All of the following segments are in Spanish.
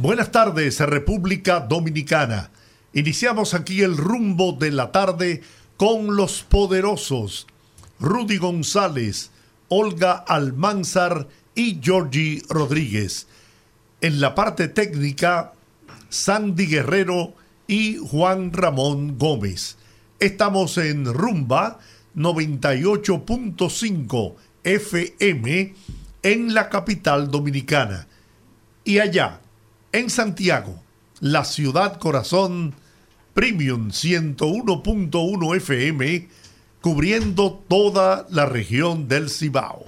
Buenas tardes, República Dominicana. Iniciamos aquí el rumbo de la tarde con los poderosos Rudy González, Olga Almanzar y Georgie Rodríguez. En la parte técnica, Sandy Guerrero y Juan Ramón Gómez. Estamos en Rumba 98.5 FM en la capital dominicana. Y allá, en Santiago, la ciudad corazón, Premium 101.1 FM, cubriendo toda la región del Cibao.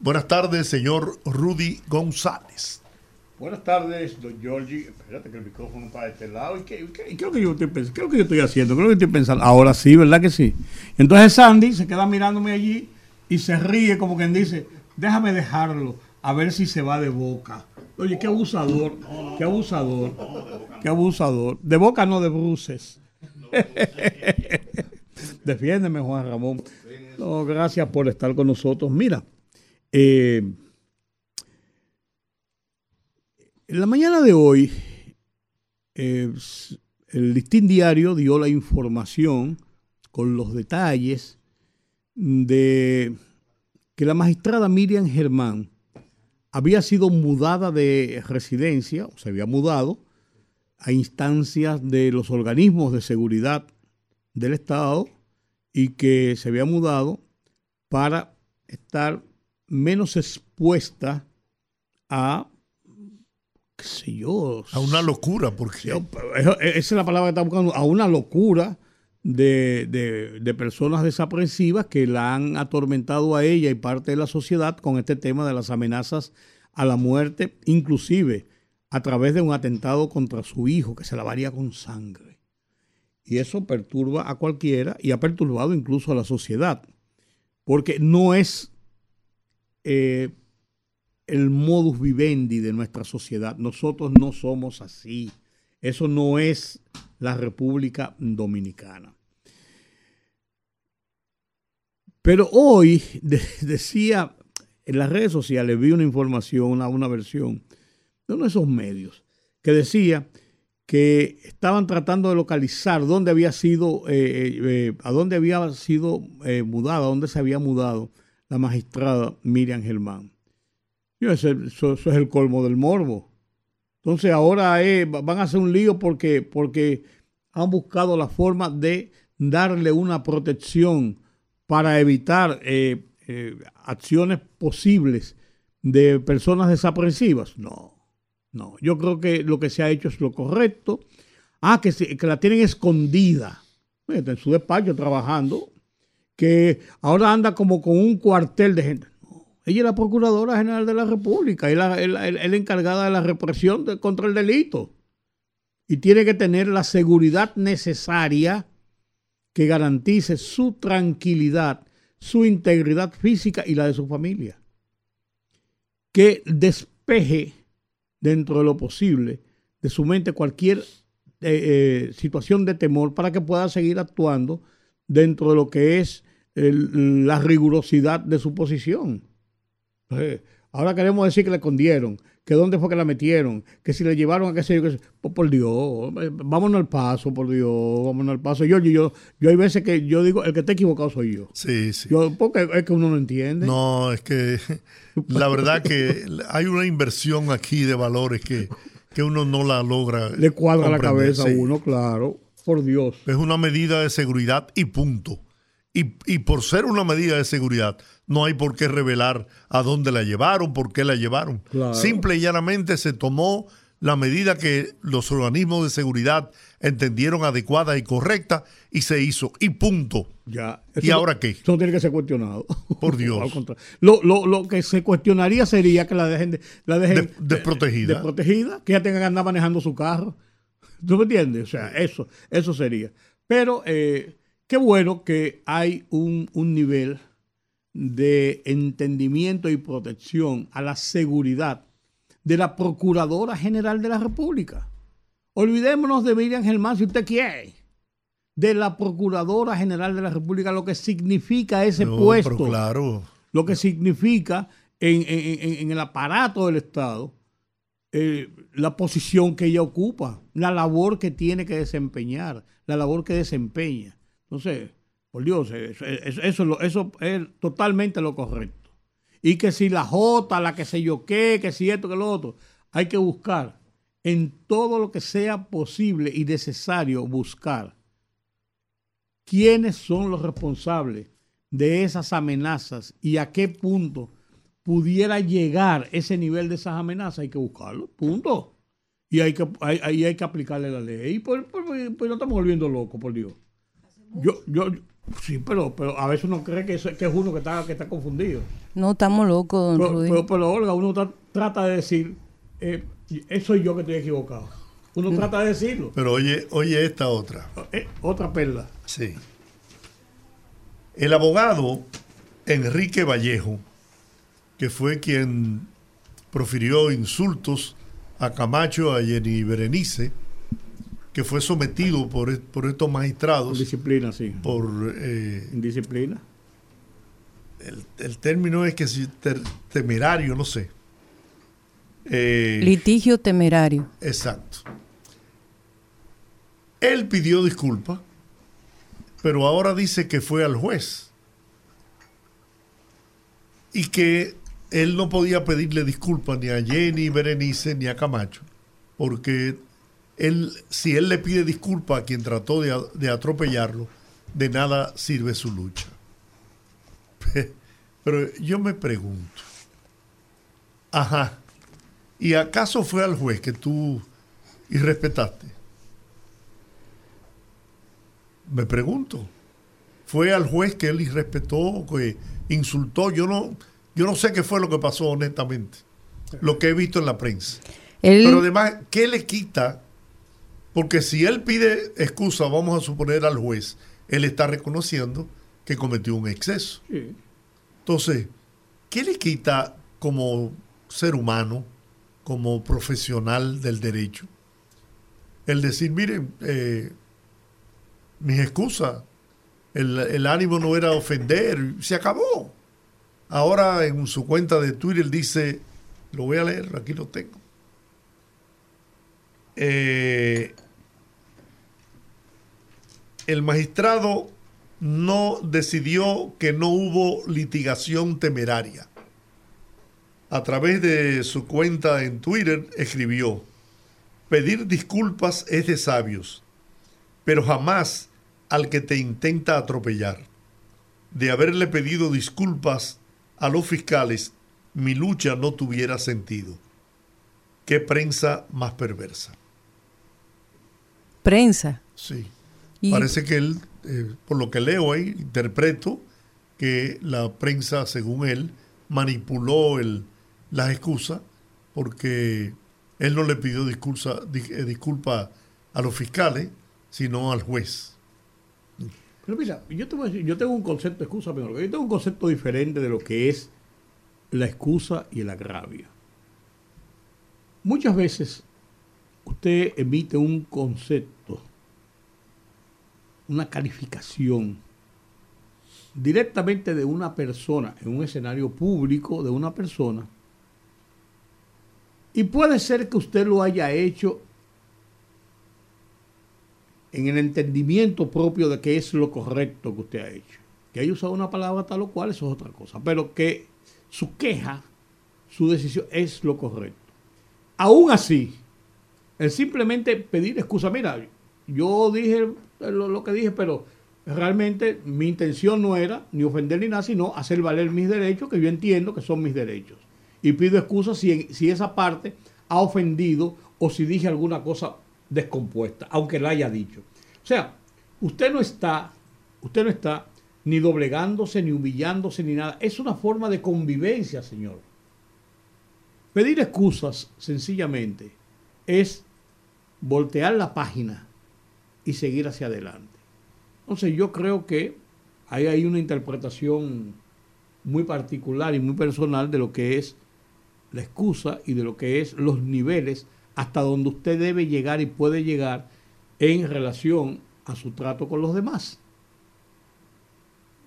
Buenas tardes, señor Rudy González. Buenas tardes, don Giorgi. Espérate que el micrófono está de este lado. ¿Y qué, qué, qué es lo que yo estoy pensando? ¿Qué es lo que yo estoy haciendo? ¿Qué es lo que estoy pensando? Ahora sí, ¿verdad que sí? Entonces Sandy se queda mirándome allí y se ríe como quien dice, déjame dejarlo, a ver si se va de boca. Oye, qué abusador, qué abusador, qué abusador. De boca no de bruces. Defiéndeme, Juan Ramón. No, gracias por estar con nosotros. Mira, eh, en la mañana de hoy, eh, el Listín Diario dio la información con los detalles de que la magistrada Miriam Germán había sido mudada de residencia, o se había mudado, a instancias de los organismos de seguridad del Estado y que se había mudado para estar menos expuesta a, qué sé yo. A una locura, porque... Esa es la palabra que está buscando, a una locura de, de, de, personas desaprensivas que la han atormentado a ella y parte de la sociedad con este tema de las amenazas a la muerte, inclusive a través de un atentado contra su hijo que se lavaría con sangre. Y eso perturba a cualquiera y ha perturbado incluso a la sociedad, porque no es eh, el modus vivendi de nuestra sociedad. Nosotros no somos así. Eso no es la República Dominicana. Pero hoy de, decía en las redes sociales, vi una información, una, versión de uno de esos medios que decía que estaban tratando de localizar dónde había sido, eh, eh, a dónde había sido eh, mudada, a dónde se había mudado la magistrada Miriam Germán. Eso, eso, eso, es el colmo del morbo. Entonces ahora van a hacer un lío porque, porque han buscado la forma de darle una protección para evitar eh, eh, acciones posibles de personas desaprensivas. No, no. Yo creo que lo que se ha hecho es lo correcto. Ah, que, se, la tienen escondida. En su despacho trabajando. Que ahora anda como con un cuartel de gente. Ella es la Procuradora General de la República. Es la, encargada de la represión contra el delito. Y tiene que tener la seguridad necesaria que garantice su tranquilidad, su integridad física y la de su familia. Que despeje dentro de lo posible de su mente cualquier eh, eh, situación de temor para que pueda seguir actuando dentro de lo que es la rigurosidad de su posición. Entonces, ahora queremos decir que le escondieron, que dónde fue que la metieron, que si le llevaron a qué sé yo, que por, por, Dios, vámonos al paso, por Dios, vámonos al paso. Yo, yo, yo, yo hay veces que yo digo, el que está equivocado soy yo. Sí, sí. Yo, porque es que uno no entiende. No, es que la verdad que hay una inversión aquí de valores que, que uno no la logra. Le cuadra la cabeza a uno, claro, por Dios. Es una medida de seguridad y punto. Y, y, por ser una medida de seguridad, no hay por qué revelar a dónde la llevaron, por qué la llevaron. Claro. Simple y llanamente se tomó la medida que los organismos de seguridad entendieron adecuada y correcta y se hizo. Y punto. Ya. ¿Y no, ahora qué? Eso no tiene que ser cuestionado. Por Dios. lo, lo, lo, que se cuestionaría sería que la dejen, la dejen de, desprotegida. desprotegida, que ya tenga que andar manejando su carro. ¿Tú me entiendes? O sea, eso, eso sería. Pero eh, qué bueno que hay un, un nivel de entendimiento y protección a la seguridad de la Procuradora General de la República. Olvidémonos de Miriam Germán si usted quiere. De la Procuradora General de la República, lo que significa ese puesto. claro. Lo que significa en, el aparato del Estado eh, la posición que ella ocupa, la labor que tiene que desempeñar, la labor que desempeña. Entonces, por Dios, eso, es totalmente lo correcto. Y que si la J, la que sé yo qué, que si esto, que lo otro, hay que buscar en todo lo que sea posible y necesario buscar quiénes son los responsables de esas amenazas y a qué punto pudiera llegar ese nivel de esas amenazas, hay que buscarlo, punto. Y hay que, ahí hay, que aplicarle la ley. Y pues, pues, pues no estamos volviendo locos, por Dios. Yo, yo, sí, pero, pero a veces uno cree que, es, que es uno que está, que está confundido. No, estamos locos, don pero, Pero, Olga, uno trata de decir, eh, eso soy yo que estoy equivocado. Uno mm. trata de decirlo. Pero oye, oye esta otra. Eh, otra perla. Sí. El abogado Enrique Vallejo, que fue quien profirió insultos a Camacho, a Jenny Berenice, que fue sometido por, por estos magistrados. disciplina, sí. Por. Eh, disciplina. El, término es que si temerario, no sé. Eh, Litigio temerario. Exacto. Él pidió disculpas, pero ahora dice que fue al juez y que él no podía pedirle disculpas ni a Jenny Berenice ni a Camacho, porque él, si él le pide disculpas a quien trató de, de atropellarlo, de nada sirve su lucha. Pero yo me pregunto, ajá, ¿Y acaso fue al juez que tú irrespetaste? Me pregunto. ¿Fue al juez que él irrespetó, que insultó? Yo no, yo no sé qué fue lo que pasó, honestamente. Lo que he visto en la prensa. Pero además, ¿qué le quita? Porque si él pide excusa, vamos a suponer al juez, él está reconociendo que cometió un exceso. Entonces, ¿qué le quita como ser humano como profesional del derecho, el decir, miren, eh, mis excusas, el, el, ánimo no era ofender, se acabó. Ahora en su cuenta de Twitter dice, lo voy a leer, aquí lo tengo. Eh, el magistrado no decidió que no hubo litigación temeraria a través de su cuenta en Twitter, escribió, pedir disculpas es de sabios, pero jamás al que te intenta atropellar. De haberle pedido disculpas a los fiscales, mi lucha no tuviera sentido. Qué prensa más perversa. Prensa. Sí. Parece que él, eh, por lo que leo ahí, interpreto que la prensa, según él, manipuló el, las excusas porque él no le pidió disculpa, eh, disculpa a los fiscales, sino al juez. Pero mira, yo, yo tengo un concepto de excusa, pero yo tengo un concepto diferente de lo que es la excusa y el agravio. Muchas veces usted emite un concepto, una calificación directamente de una persona, en un escenario público de una persona, y puede ser que usted lo haya hecho en el entendimiento propio de que es lo correcto que usted ha hecho. Que haya usado una palabra tal o cual, eso es otra cosa. Pero que su queja, su decisión es lo correcto. Aún así, el simplemente pedir excusa, mira, yo dije lo, lo, que dije, pero realmente mi intención no era ni ofender ni nada, sino hacer valer mis derechos, que yo entiendo que son mis derechos y pido excusas si, si esa parte ha ofendido o si dije alguna cosa descompuesta, aunque la haya dicho. O sea, usted no está, usted no está ni doblegándose, ni humillándose, ni nada. Es una forma de convivencia, Señor. Pedir excusas, sencillamente, es voltear la página y seguir hacia adelante. Entonces yo creo que hay ahí una interpretación muy particular y muy personal de lo que es la excusa y de lo que es los niveles hasta donde usted debe llegar y puede llegar en relación a su trato con los demás.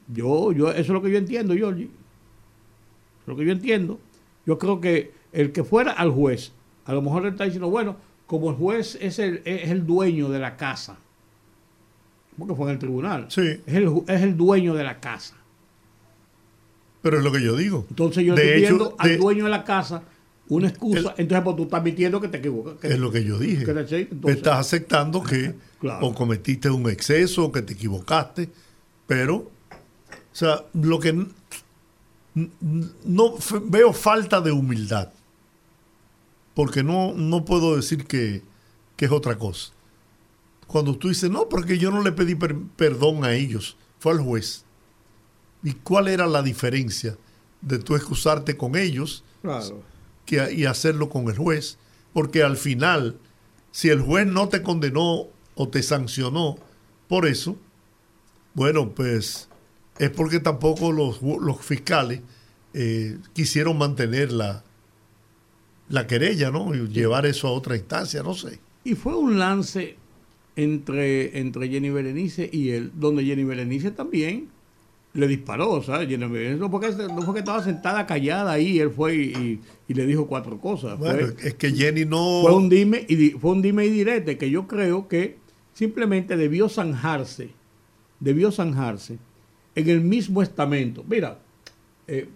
Yo, yo, eso es lo que yo entiendo, Georgie. Eso es lo que yo entiendo. Yo creo que el que fuera al juez, a lo mejor le está diciendo, bueno, como el juez es el, es el dueño de la casa, porque fue en el tribunal, Sí. es, el, es el dueño de la casa. Pero es lo que yo digo. Entonces yo estoy viendo al de- dueño de la casa una excusa, entonces pues tú estás admitiendo que te equivocas. que- Es lo que yo dije. que te- sí, entonces- Estás aceptando que Claro. o cometiste un exceso o que te equivocaste, pero, o sea, lo que no veo falta de humildad, porque no, no puedo decir que, que es otra cosa. Cuando tú dices, no, porque yo no le pedí per- perdón a ellos, fue al juez. ¿Y cuál era la diferencia de tú excusarte con ellos Claro. que, y hacerlo con el juez, porque al final, si el juez no te condenó o te sancionó por eso, bueno, pues es porque tampoco los, los fiscales eh, quisieron mantener la, la querella, ¿no? Y llevar eso a otra instancia, no sé. Y fue un lance entre, entre Jenny Berenice y él, donde Jenny Berenice también le disparó, ¿sabes? Jenny Berenice no fue que, no fue que estaba sentada callada ahí, él fue y, y- y le dijo cuatro cosas. Fue- Bueno, es que Jenny no... fue un dime y fue un dime y direte que yo creo que simplemente debió zanjarse, debió zanjarse en el mismo estamento. Mira, eh,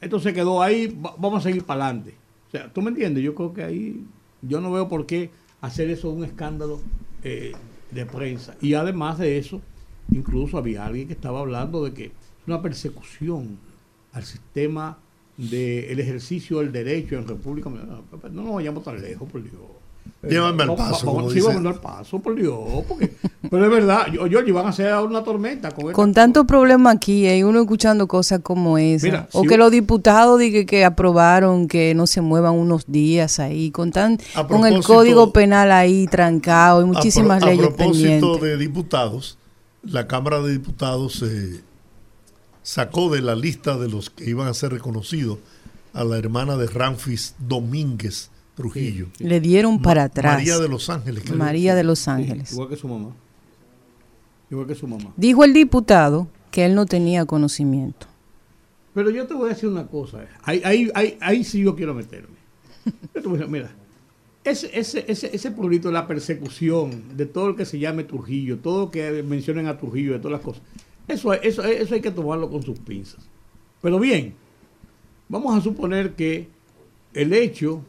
esto se quedó ahí, va- vamos a seguir para adelante. O sea, ¿tú me entiendes? Yo creo que ahí yo no veo por qué hacer eso un escándalo eh, de prensa. Y además de eso, incluso había alguien que estaba hablando de que una persecución al sistema del ejercicio del derecho en República Dominicana. No nos vayamos tan lejos, por Dios. Llévame al paso, como sí, al paso, por Dios. Porque, pero es verdad, yo, yo, van a hacer una tormenta con Con esta- tanto problema aquí, hay uno escuchando cosas como esa. Mira, o si que los diputados digan que aprobaron que no se muevan unos días ahí, con, tan, con el código penal ahí trancado y A muchísimas pro- a, leyes propósito pendientes. de diputados, la Cámara de Diputados eh, sacó de la lista de los que iban a ser reconocidos a la hermana de Ramfis Domínguez Trujillo. Le dieron para atrás. María de los Ángeles. creo. María de Los Sí, Ángeles. igual que su mamá. Igual que su mamá. Dijo el diputado que él no tenía conocimiento. Pero yo te voy a decir una cosa. eh. Ahí, ahí, ahí, ahí sí yo quiero meterme. Yo te voy a decir, mira, ese, ese, ese, ese pueblito de la persecución de todo el que se llame Trujillo, todo lo que mencionen a Trujillo, de todas las cosas, eso, eso, eso hay que tomarlo con sus pinzas. Pero bien, vamos a suponer que el hecho,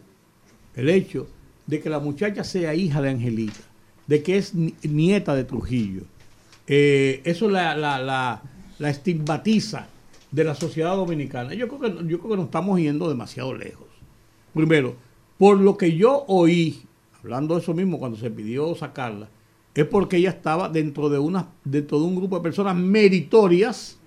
el hecho de que la muchacha sea hija de Angelita, de que es ni- nieta de Trujillo, eh, eso la, estigmatiza de la sociedad dominicana. Yo creo, que, nos estamos yendo demasiado lejos. Primero, por lo que yo oí, hablando de eso mismo cuando se pidió sacarla, es porque ella estaba dentro de un grupo de personas meritorias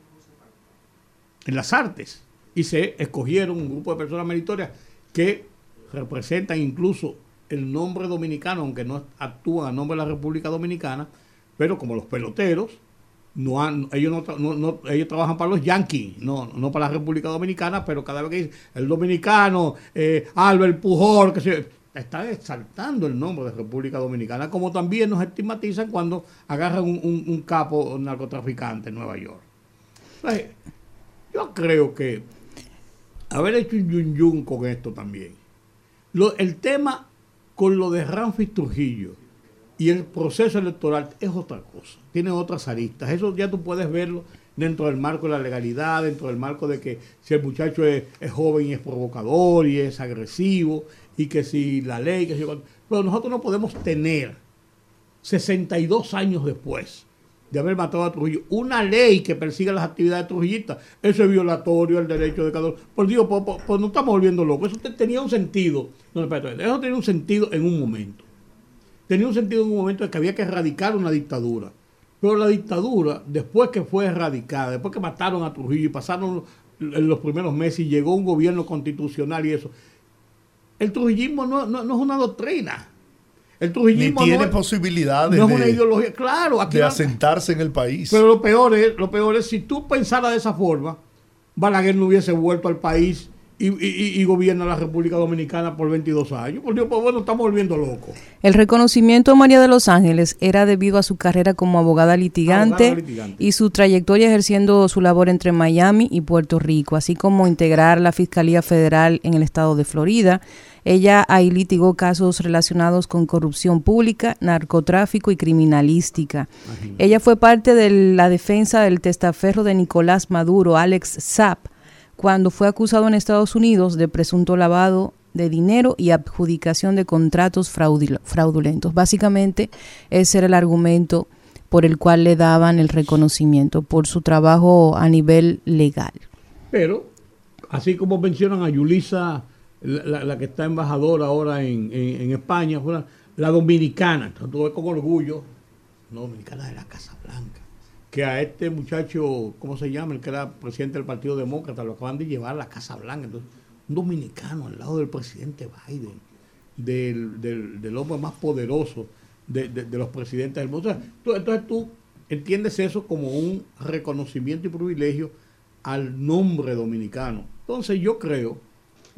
en las artes. Y se escogieron un grupo de personas meritorias que representan incluso el nombre dominicano, aunque no actúan a nombre de la República Dominicana, pero como los peloteros, no han, ellos, no, no- ellos trabajan para los Yankees, no, no para la República Dominicana, pero cada vez que dicen el dominicano, eh, Albert Pujol, que se están exaltando el nombre de República Dominicana, como también nos estigmatizan cuando agarran un capo narcotraficante en Nueva York. Entonces, yo creo que haber hecho un yun yun con esto también. Lo- el tema con lo de Ramfis Trujillo y el proceso electoral es otra cosa, tiene otras aristas. Eso ya tú puedes verlo dentro del marco de la legalidad, dentro del marco de que si el muchacho es, es joven y es provocador y es agresivo y que si la ley, que si pero nosotros no podemos tener 62 años después de haber matado a Trujillo, una ley que persiga las actividades trujillistas, eso es violatorio al derecho de cada uno. Por Dios, pues, pues, no estamos volviendo locos. Eso te- tenía un sentido. No, espérate, eso tenía un sentido en un momento. Tenía un sentido en un momento de que había que erradicar una dictadura. Pero la dictadura, después que fue erradicada, después que mataron a Trujillo y pasaron los primeros meses y llegó un gobierno constitucional y eso, el trujillismo no, no- no es una doctrina. El trujillismo Ni tiene no, posibilidades no es de, una ideología. Claro, aquí de no- asentarse en el país. Pero lo peor es, lo peor es si tú pensaras de esa forma, Balaguer no hubiese vuelto al país y, y- y- y gobierna la República Dominicana por 22 años. Por Dios, pues bueno, estamos volviendo locos. El reconocimiento a María de los Ángeles era debido a su carrera como abogada litigante, Abogada litigante. y su trayectoria ejerciendo su labor entre Miami y Puerto Rico, así como integrar la Fiscalía Federal en el estado de Florida. Ella ahí litigó casos relacionados con corrupción pública, narcotráfico y criminalística. Ella fue parte de la defensa del testaferro de Nicolás Maduro, Alex Zapp, cuando fue acusado en Estados Unidos de presunto lavado de dinero y adjudicación de contratos fraudul- fraudulentos. Básicamente, ese era el argumento por el cual le daban el reconocimiento por su trabajo a nivel legal. Pero, así como mencionan a Yulisa, la, la- que está embajadora ahora en, en- en España, fue la, dominicana, tú ves con orgullo, no dominicana de la Casa Blanca, que a este muchacho, ¿cómo se llama? El que era presidente del Partido Demócrata, lo acaban de llevar a la Casa Blanca. Entonces, un dominicano al lado del presidente Biden, del, del- del hombre más poderoso de, de- los presidentes del mundo. Entonces tú entiendes eso como un reconocimiento y privilegio al nombre dominicano. Entonces yo creo,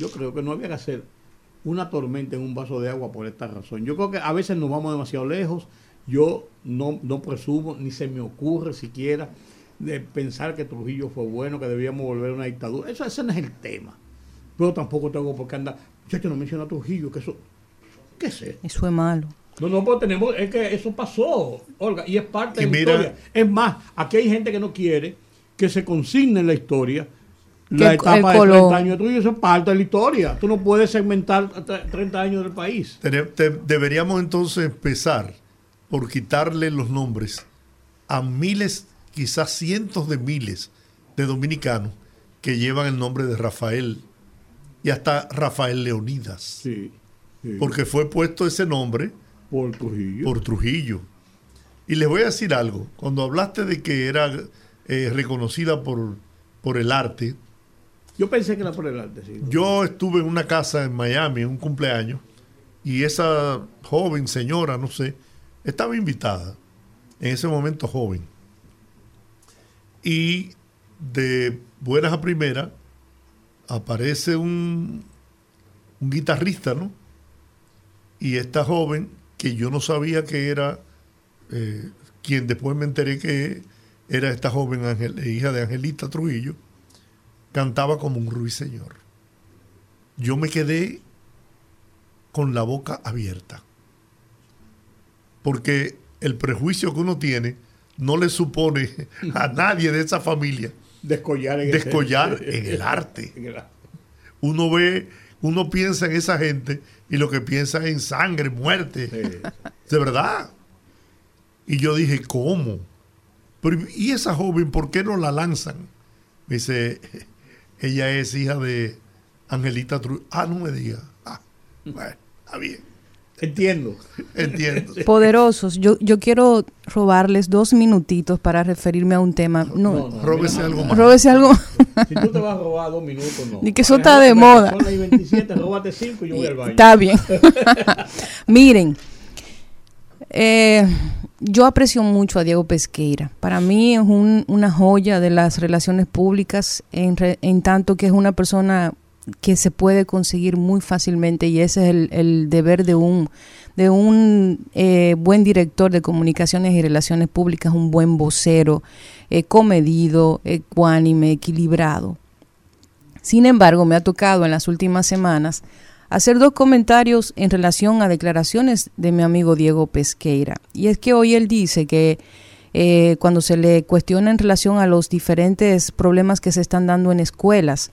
yo creo que no había que hacer una tormenta en un vaso de agua por esta razón. Yo creo que a veces nos vamos demasiado lejos. Yo no, no presumo, ni se me ocurre siquiera de pensar que Trujillo fue bueno, que debíamos volver a una dictadura. Eso, ese no es el tema. Pero tampoco tengo por qué andar. Muchachos, no menciona a Trujillo, que eso. ¿Qué sé? Eso es malo. No, no, pero tenemos, es que eso pasó, Olga, y es parte Y de la mira- historia. Es más, aquí hay gente que no quiere que se consigne en la historia la etapa de color. 30 años Trujillo, eso es parte de la historia. Tú no puedes segmentar tre- 30 años del país. Deberíamos entonces empezar por quitarle los nombres a miles, quizás cientos de miles de dominicanos que llevan el nombre de Rafael y hasta Rafael Leonidas, Sí. sí. porque fue puesto ese nombre por Trujillo. por Trujillo. Y les voy a decir algo, cuando hablaste de que era eh, reconocida por, por el arte, Yo pensé que era por el arte, yo estuve en una casa en Miami, en un cumpleaños, y esa joven señora, no sé, estaba invitada, en ese momento joven. Y de buenas a primeras aparece un, guitarrista, ¿no? Y esta joven, que yo no sabía que era, eh, quien después me enteré que era esta joven Ángel- hija de Angelita Trujillo, cantaba como un ruiseñor. Yo me quedé con la boca abierta. Porque el prejuicio que uno tiene no le supone a nadie de esa familia Descollar en el- descollar en el arte. en el arte. Uno ve, uno piensa en esa gente y lo que piensa es en sangre, muerte. Sí. De verdad. Y yo dije, ¿cómo? Pero, ¿Y esa joven por qué no la lanzan? Me dice, ella es hija de Angelita Trujillo. Ah, no me diga. Ah, bueno, está bien. Entiendo. Entiendo. Poderosos, yo, yo quiero robarles dos minutitos para referirme a un tema. No, No, no. Róbese algo más. róbese algo. Si tú te vas a robar dos minutos, no. Ni que eso está de moda. Son las 27, róbate cinco y yo voy al baño. Está bien. Miren, eh, yo aprecio mucho a Diego Pesqueira. Para mí es un- una joya de las relaciones públicas, en, tanto que es una persona que se puede conseguir muy fácilmente y ese es el, el deber de un de un eh, buen director de comunicaciones y relaciones públicas, un buen vocero, eh, comedido, ecuánime, equilibrado. Sin embargo, me ha tocado en las últimas semanas hacer dos comentarios en relación a declaraciones de mi amigo Diego Pesqueira. Y es que hoy él dice que eh, cuando se le cuestiona en relación a los diferentes problemas que se están dando en escuelas,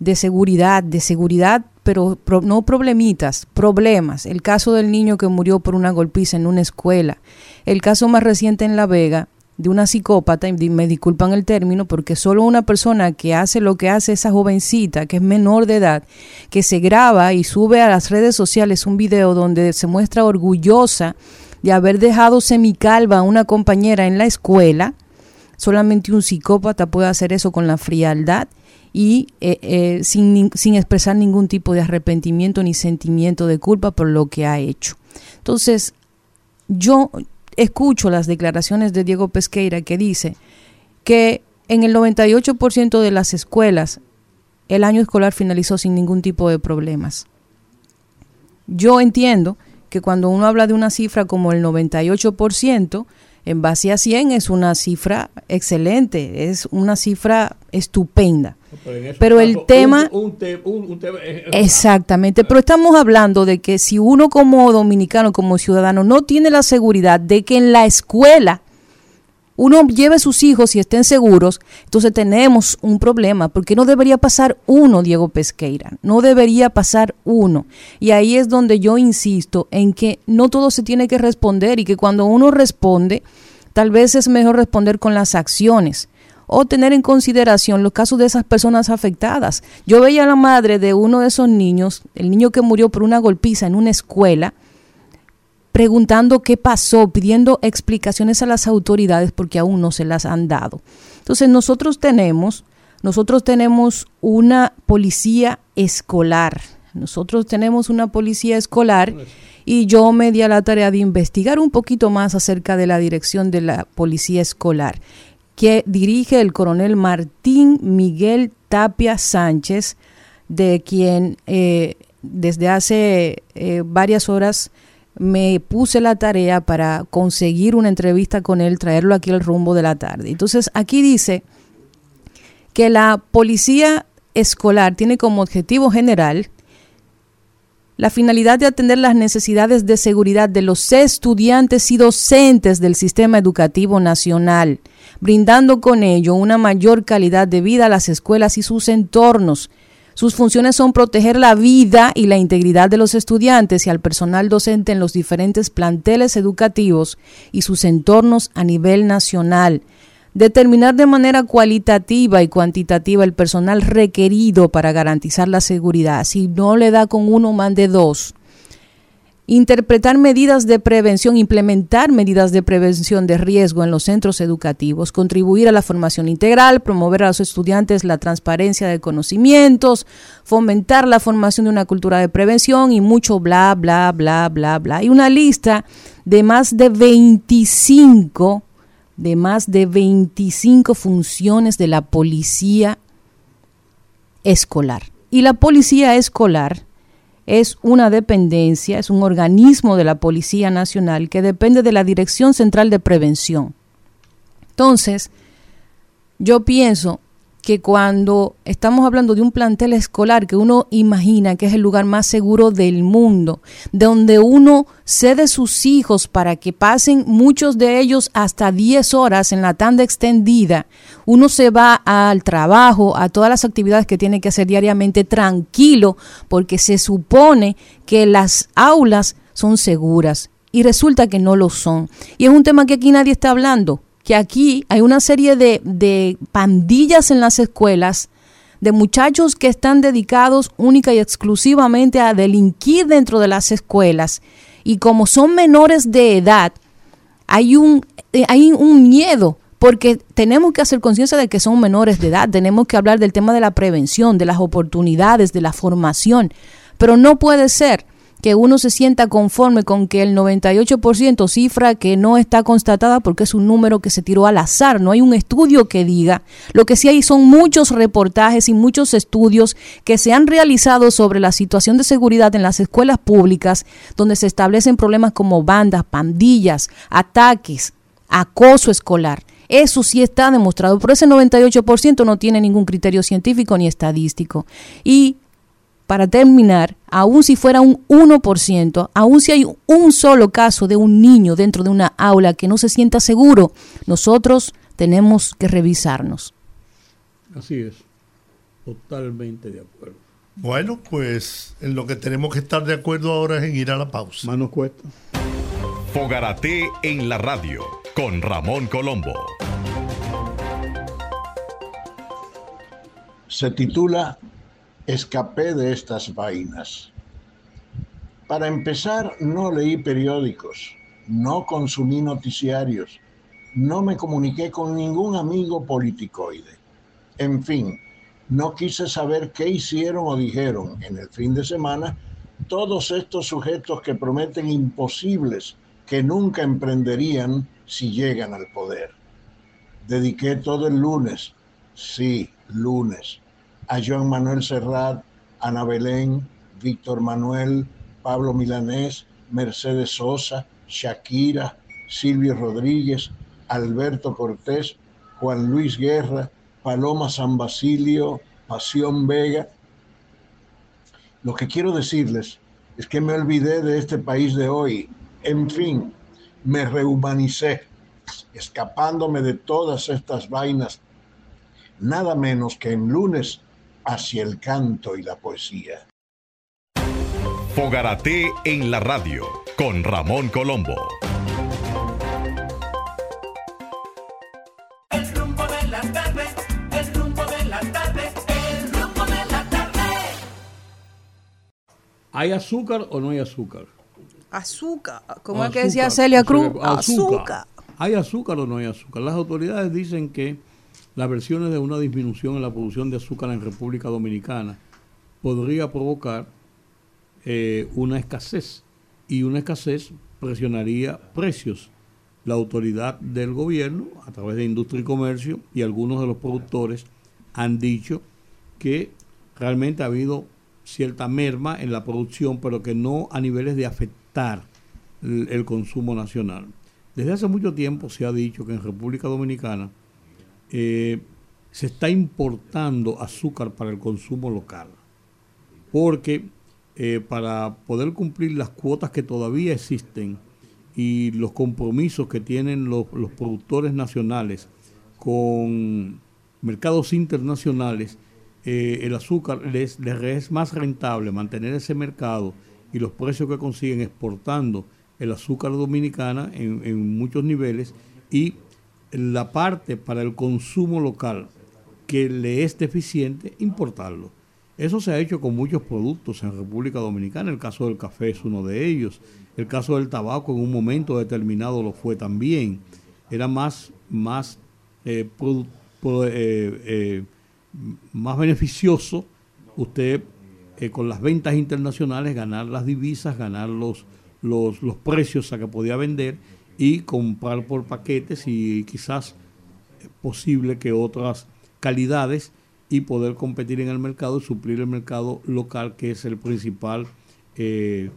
de seguridad, de seguridad, pero pro- no problemitas, problemas. El caso del niño que murió por una golpiza en una escuela. El caso más reciente en La Vega de una psicópata, y me disculpan el término, porque solo una persona que hace lo que hace esa jovencita, que es menor de edad, que se graba y sube a las redes sociales un video donde se muestra orgullosa de haber dejado semicalva a una compañera en la escuela, solamente un psicópata puede hacer eso con la frialdad y eh, eh, sin, sin expresar ningún tipo de arrepentimiento ni sentimiento de culpa por lo que ha hecho. Entonces, yo escucho las declaraciones de Diego Pesqueira que dice que en el 98% de las escuelas el año escolar finalizó sin ningún tipo de problemas. Yo entiendo que cuando uno habla de una cifra como el 98%, en base a 100 es una cifra excelente, es una cifra estupenda. Pero, el tema... exactamente, pero estamos hablando de que si uno como dominicano, como ciudadano, no tiene la seguridad de que en la escuela uno lleve a sus hijos y estén seguros, entonces tenemos un problema, porque no debería pasar uno, Diego Pesqueira, no debería pasar uno. Y ahí es donde yo insisto en que no todo se tiene que responder y que cuando uno responde, tal vez es mejor responder con las acciones o tener en consideración los casos de esas personas afectadas. Yo veía a la madre de uno de esos niños, el niño que murió por una golpiza en una escuela, preguntando qué pasó, pidiendo explicaciones a las autoridades porque aún no se las han dado. Entonces nosotros tenemos, nosotros tenemos una policía escolar. Nosotros tenemos una policía escolar y yo me di a la tarea de investigar un poquito más acerca de la dirección de la policía escolar que dirige el coronel Martín Miguel Tapia Sánchez, de quien eh, desde hace eh, varias horas me puse la tarea para conseguir una entrevista con él, traerlo aquí al rumbo de la tarde. Entonces, aquí dice que la policía escolar tiene como objetivo general la finalidad de atender las necesidades de seguridad de los estudiantes y docentes del sistema educativo nacional, brindando con ello una mayor calidad de vida a las escuelas y sus entornos, sus funciones son proteger la vida y la integridad de los estudiantes y al personal docente en los diferentes planteles educativos y sus entornos a nivel nacional. Determinar de manera cualitativa y cuantitativa el personal requerido para garantizar la seguridad. Si no le da con uno, mande dos interpretar medidas de prevención, implementar medidas de prevención de riesgo en los centros educativos, contribuir a la formación integral, promover a los estudiantes la transparencia de conocimientos, fomentar la formación de una cultura de prevención y mucho bla, bla, bla, bla, bla. Y una lista de más de 25, de más de 25 funciones de la policía escolar. Y la policía escolar es una dependencia, es un organismo de la Policía Nacional que depende de la Dirección Central de Prevención. Entonces, yo pienso que cuando estamos hablando de un plantel escolar que uno imagina que es el lugar más seguro del mundo, donde uno cede sus hijos para que pasen muchos de ellos hasta 10 horas en la tanda extendida, uno se va al trabajo, a todas las actividades que tiene que hacer diariamente tranquilo, porque se supone que las aulas son seguras y resulta que no lo son. Y es un tema que aquí nadie está hablando que aquí hay una serie de, pandillas en las escuelas, de muchachos que están dedicados única y exclusivamente a delinquir dentro de las escuelas. Y como son menores de edad, hay un, eh, hay un miedo porque tenemos que hacer conciencia de que son menores de edad, tenemos que hablar del tema de la prevención, de las oportunidades, de la formación, pero no puede ser que uno se sienta conforme con que el 98% cifra que no está constatada porque es un número que se tiró al azar, no hay un estudio que diga. Lo que sí hay son muchos reportajes y muchos estudios que se han realizado sobre la situación de seguridad en las escuelas públicas, donde se establecen problemas como bandas, pandillas, ataques, acoso escolar. Eso sí está demostrado, pero ese 98% no tiene ningún criterio científico ni estadístico. Y para terminar, aun si fuera un 1%, aun si hay un solo caso de un niño dentro de una aula que no se sienta seguro, nosotros tenemos que revisarnos. Así es, totalmente de acuerdo. Bueno, pues en lo que tenemos que estar de acuerdo ahora es en ir a la pausa. Manos cuesta. Fogarate en la radio con Ramón Colombo. Se titula escapé de estas vainas. Para empezar, no leí periódicos, no consumí noticiarios, no me comuniqué con ningún amigo politicoide. En fin, no quise saber qué hicieron o dijeron en el fin de semana todos estos sujetos que prometen imposibles que nunca emprenderían si llegan al poder. Dediqué todo el lunes, sí, lunes, a Joan Manuel Serrat, Ana Belén, Víctor Manuel, Pablo Milanés, Mercedes Sosa, Shakira, Silvio Rodríguez, Alberto Cortés, Juan Luis Guerra, Paloma San Basilio, Pasión Vega. Lo que quiero decirles es que me olvidé de este país de hoy. En fin, me rehumanicé, escapándome de todas estas vainas, nada menos que en lunes hacia el canto y la poesía. Fogarate en la radio con Ramón Colombo. El rumbo de la tarde, el rumbo de la tarde, el rumbo de la tarde. ¿Hay azúcar o no hay azúcar? Azúcar. Como es Azúcar. que decía Celia Cruz, Azúcar. azúcar. ¿Hay azúcar o no hay azúcar? Las autoridades dicen que las versiones de una disminución en la producción de azúcar en República Dominicana podría provocar eh, una escasez y una escasez presionaría precios. La autoridad del gobierno, a través de Industria y Comercio y algunos de los productores, han dicho que realmente ha habido cierta merma en la producción, pero que no a niveles de afectar el, el consumo nacional. Desde hace mucho tiempo se ha dicho que en República Dominicana eh, se está importando azúcar para el consumo local, porque eh, para poder cumplir las cuotas que todavía existen y los compromisos que tienen los, los productores nacionales con mercados internacionales, eh, el azúcar les, les es más rentable mantener ese mercado y los precios que consiguen exportando el azúcar dominicana en, en muchos niveles y la parte para el consumo local que le es deficiente, importarlo. Eso se ha hecho con muchos productos en República Dominicana. El caso del café es uno de ellos. El caso del tabaco en un momento determinado lo fue también. Era más, más, eh, eh, eh, más beneficioso usted eh, con las ventas internacionales ganar las divisas, ganar los, los, los precios a que podía vender y comprar por paquetes y quizás es posible que otras calidades y poder competir en el mercado y suplir el mercado local que es el principal eh,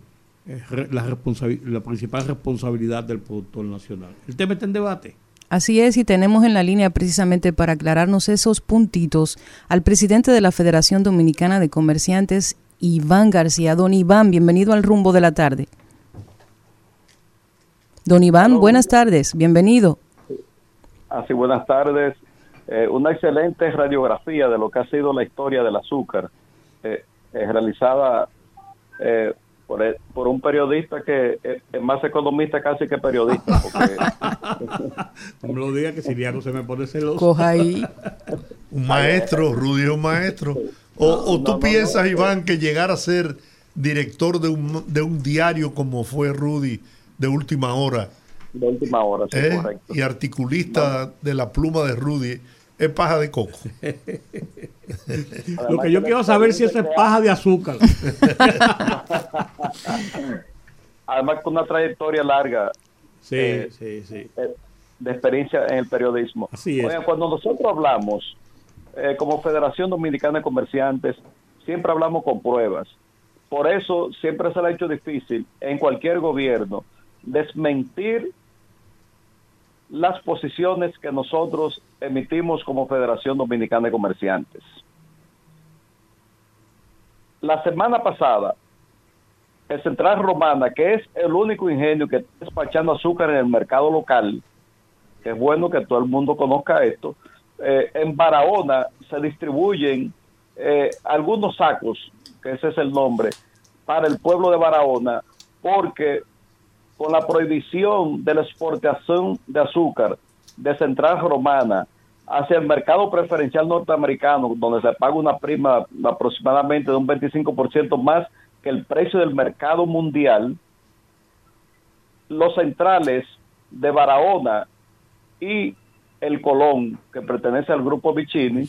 eh, la, la principal responsabilidad del productor nacional. El tema está en debate. Así es, y tenemos en la línea precisamente para aclararnos esos puntitos al presidente de la Federación Dominicana de Comerciantes, Iván García. Don Iván, bienvenido al rumbo de la tarde. Don Iván, buenas tardes, bienvenido. Así, buenas tardes. Eh, una excelente radiografía de lo que ha sido la historia del azúcar, eh, eh, realizada eh, por, el- por un periodista que eh, es más economista casi que periodista. Porque, No me lo diga que Siriaco se me pone celoso. Coja ahí. Un maestro, Rudy es un maestro. O, o tú no, no, piensas, no. Iván, que llegar a ser director de un, de un diario como fue Rudy de última hora de última hora, sí, ¿eh? correcto. y articulista de la pluma de Rudy es paja de coco. Lo que yo quiero saber si eso es paja de azúcar. Además, con una trayectoria larga Sí, Eh, sí, sí. eh, de experiencia en el periodismo. Así es. Oigan, cuando nosotros hablamos eh, como Federación Dominicana de Comerciantes, siempre hablamos con pruebas. Por eso siempre se le ha hecho difícil en cualquier gobierno desmentir las posiciones que nosotros emitimos como Federación Dominicana de Comerciantes. La semana pasada, el Central Romana, que es el único ingenio que está despachando azúcar en el mercado local, que es bueno que todo el mundo conozca esto, eh, en Barahona se distribuyen eh, algunos sacos, que ese es el nombre, para el pueblo de Barahona, porque con la prohibición de la exportación de azúcar de Central Romana hacia el mercado preferencial norteamericano, donde se paga una prima aproximadamente de un 25% más que el precio del mercado mundial, los centrales de Barahona y el Colón, que pertenece al grupo Vicini.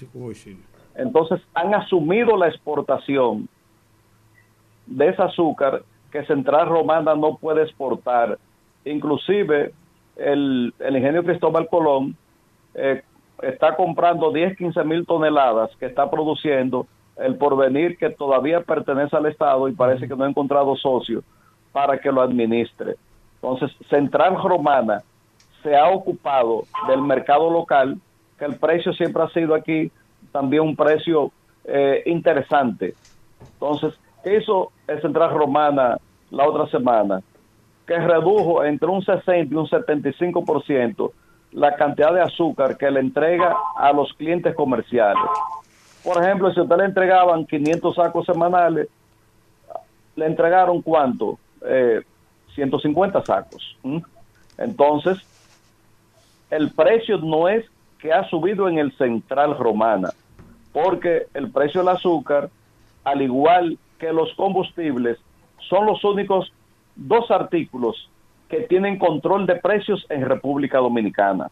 Entonces han asumido la exportación de ese azúcar que Central Romana no puede exportar. Inclusive el, el ingenio Cristóbal Colón eh, está comprando 10, 15 mil toneladas que está produciendo el porvenir que todavía pertenece al Estado y parece que no ha encontrado socio para que lo administre. Entonces, Central Romana se ha ocupado del mercado local, que el precio siempre ha sido aquí también un precio eh, interesante. Entonces, ¿qué hizo el Central Romana la otra semana? Que redujo entre un 60 y un 75% la cantidad de azúcar que le entrega a los clientes comerciales. Por ejemplo, si usted le entregaban 500 sacos semanales, le entregaron cuánto? Eh, 150 sacos. ¿m? Entonces, el precio no es que ha subido en el Central Romana, porque el precio del azúcar, al igual que los combustibles, son los únicos dos artículos que tienen control de precios en República Dominicana.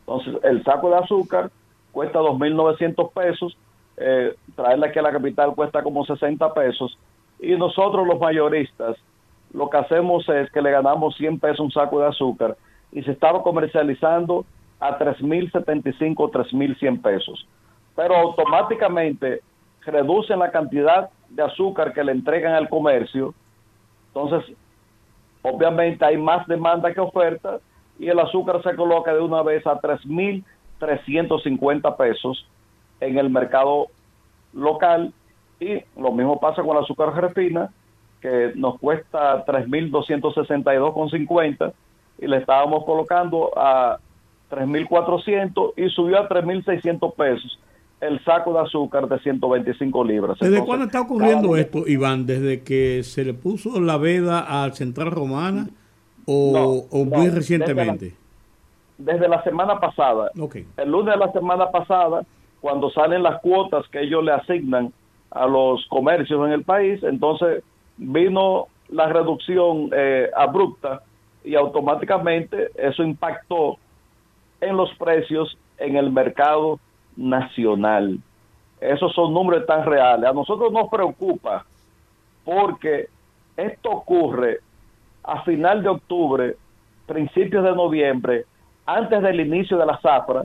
Entonces, el saco de azúcar cuesta 2.900 pesos, eh, traerla aquí a la capital cuesta como 60 pesos, y nosotros los mayoristas lo que hacemos es que le ganamos 100 pesos un saco de azúcar y se estaba comercializando a 3.075, 3.100 pesos. Pero automáticamente reducen la cantidad de azúcar que le entregan al comercio. Entonces, obviamente hay más demanda que oferta y el azúcar se coloca de una vez a 3.350 pesos en el mercado local y lo mismo pasa con el azúcar refina que nos cuesta 3.262,50 y le estábamos colocando a 3.400 y subió a 3.600 pesos el saco de azúcar de 125 libras. ¿Desde Entonces, cuándo está ocurriendo cada- esto, Iván? ¿Desde que se le puso la veda al Central Romana o, No, o no, muy desde recientemente? Desde la semana pasada. Ok. El lunes de la semana pasada, cuando salen las cuotas que ellos le asignan a los comercios en el país, entonces vino la reducción eh, abrupta y automáticamente eso impactó en los precios en el mercado nacional. Esos son números tan reales. A nosotros nos preocupa porque esto ocurre a final de octubre, principios de noviembre, antes del inicio de la zafra,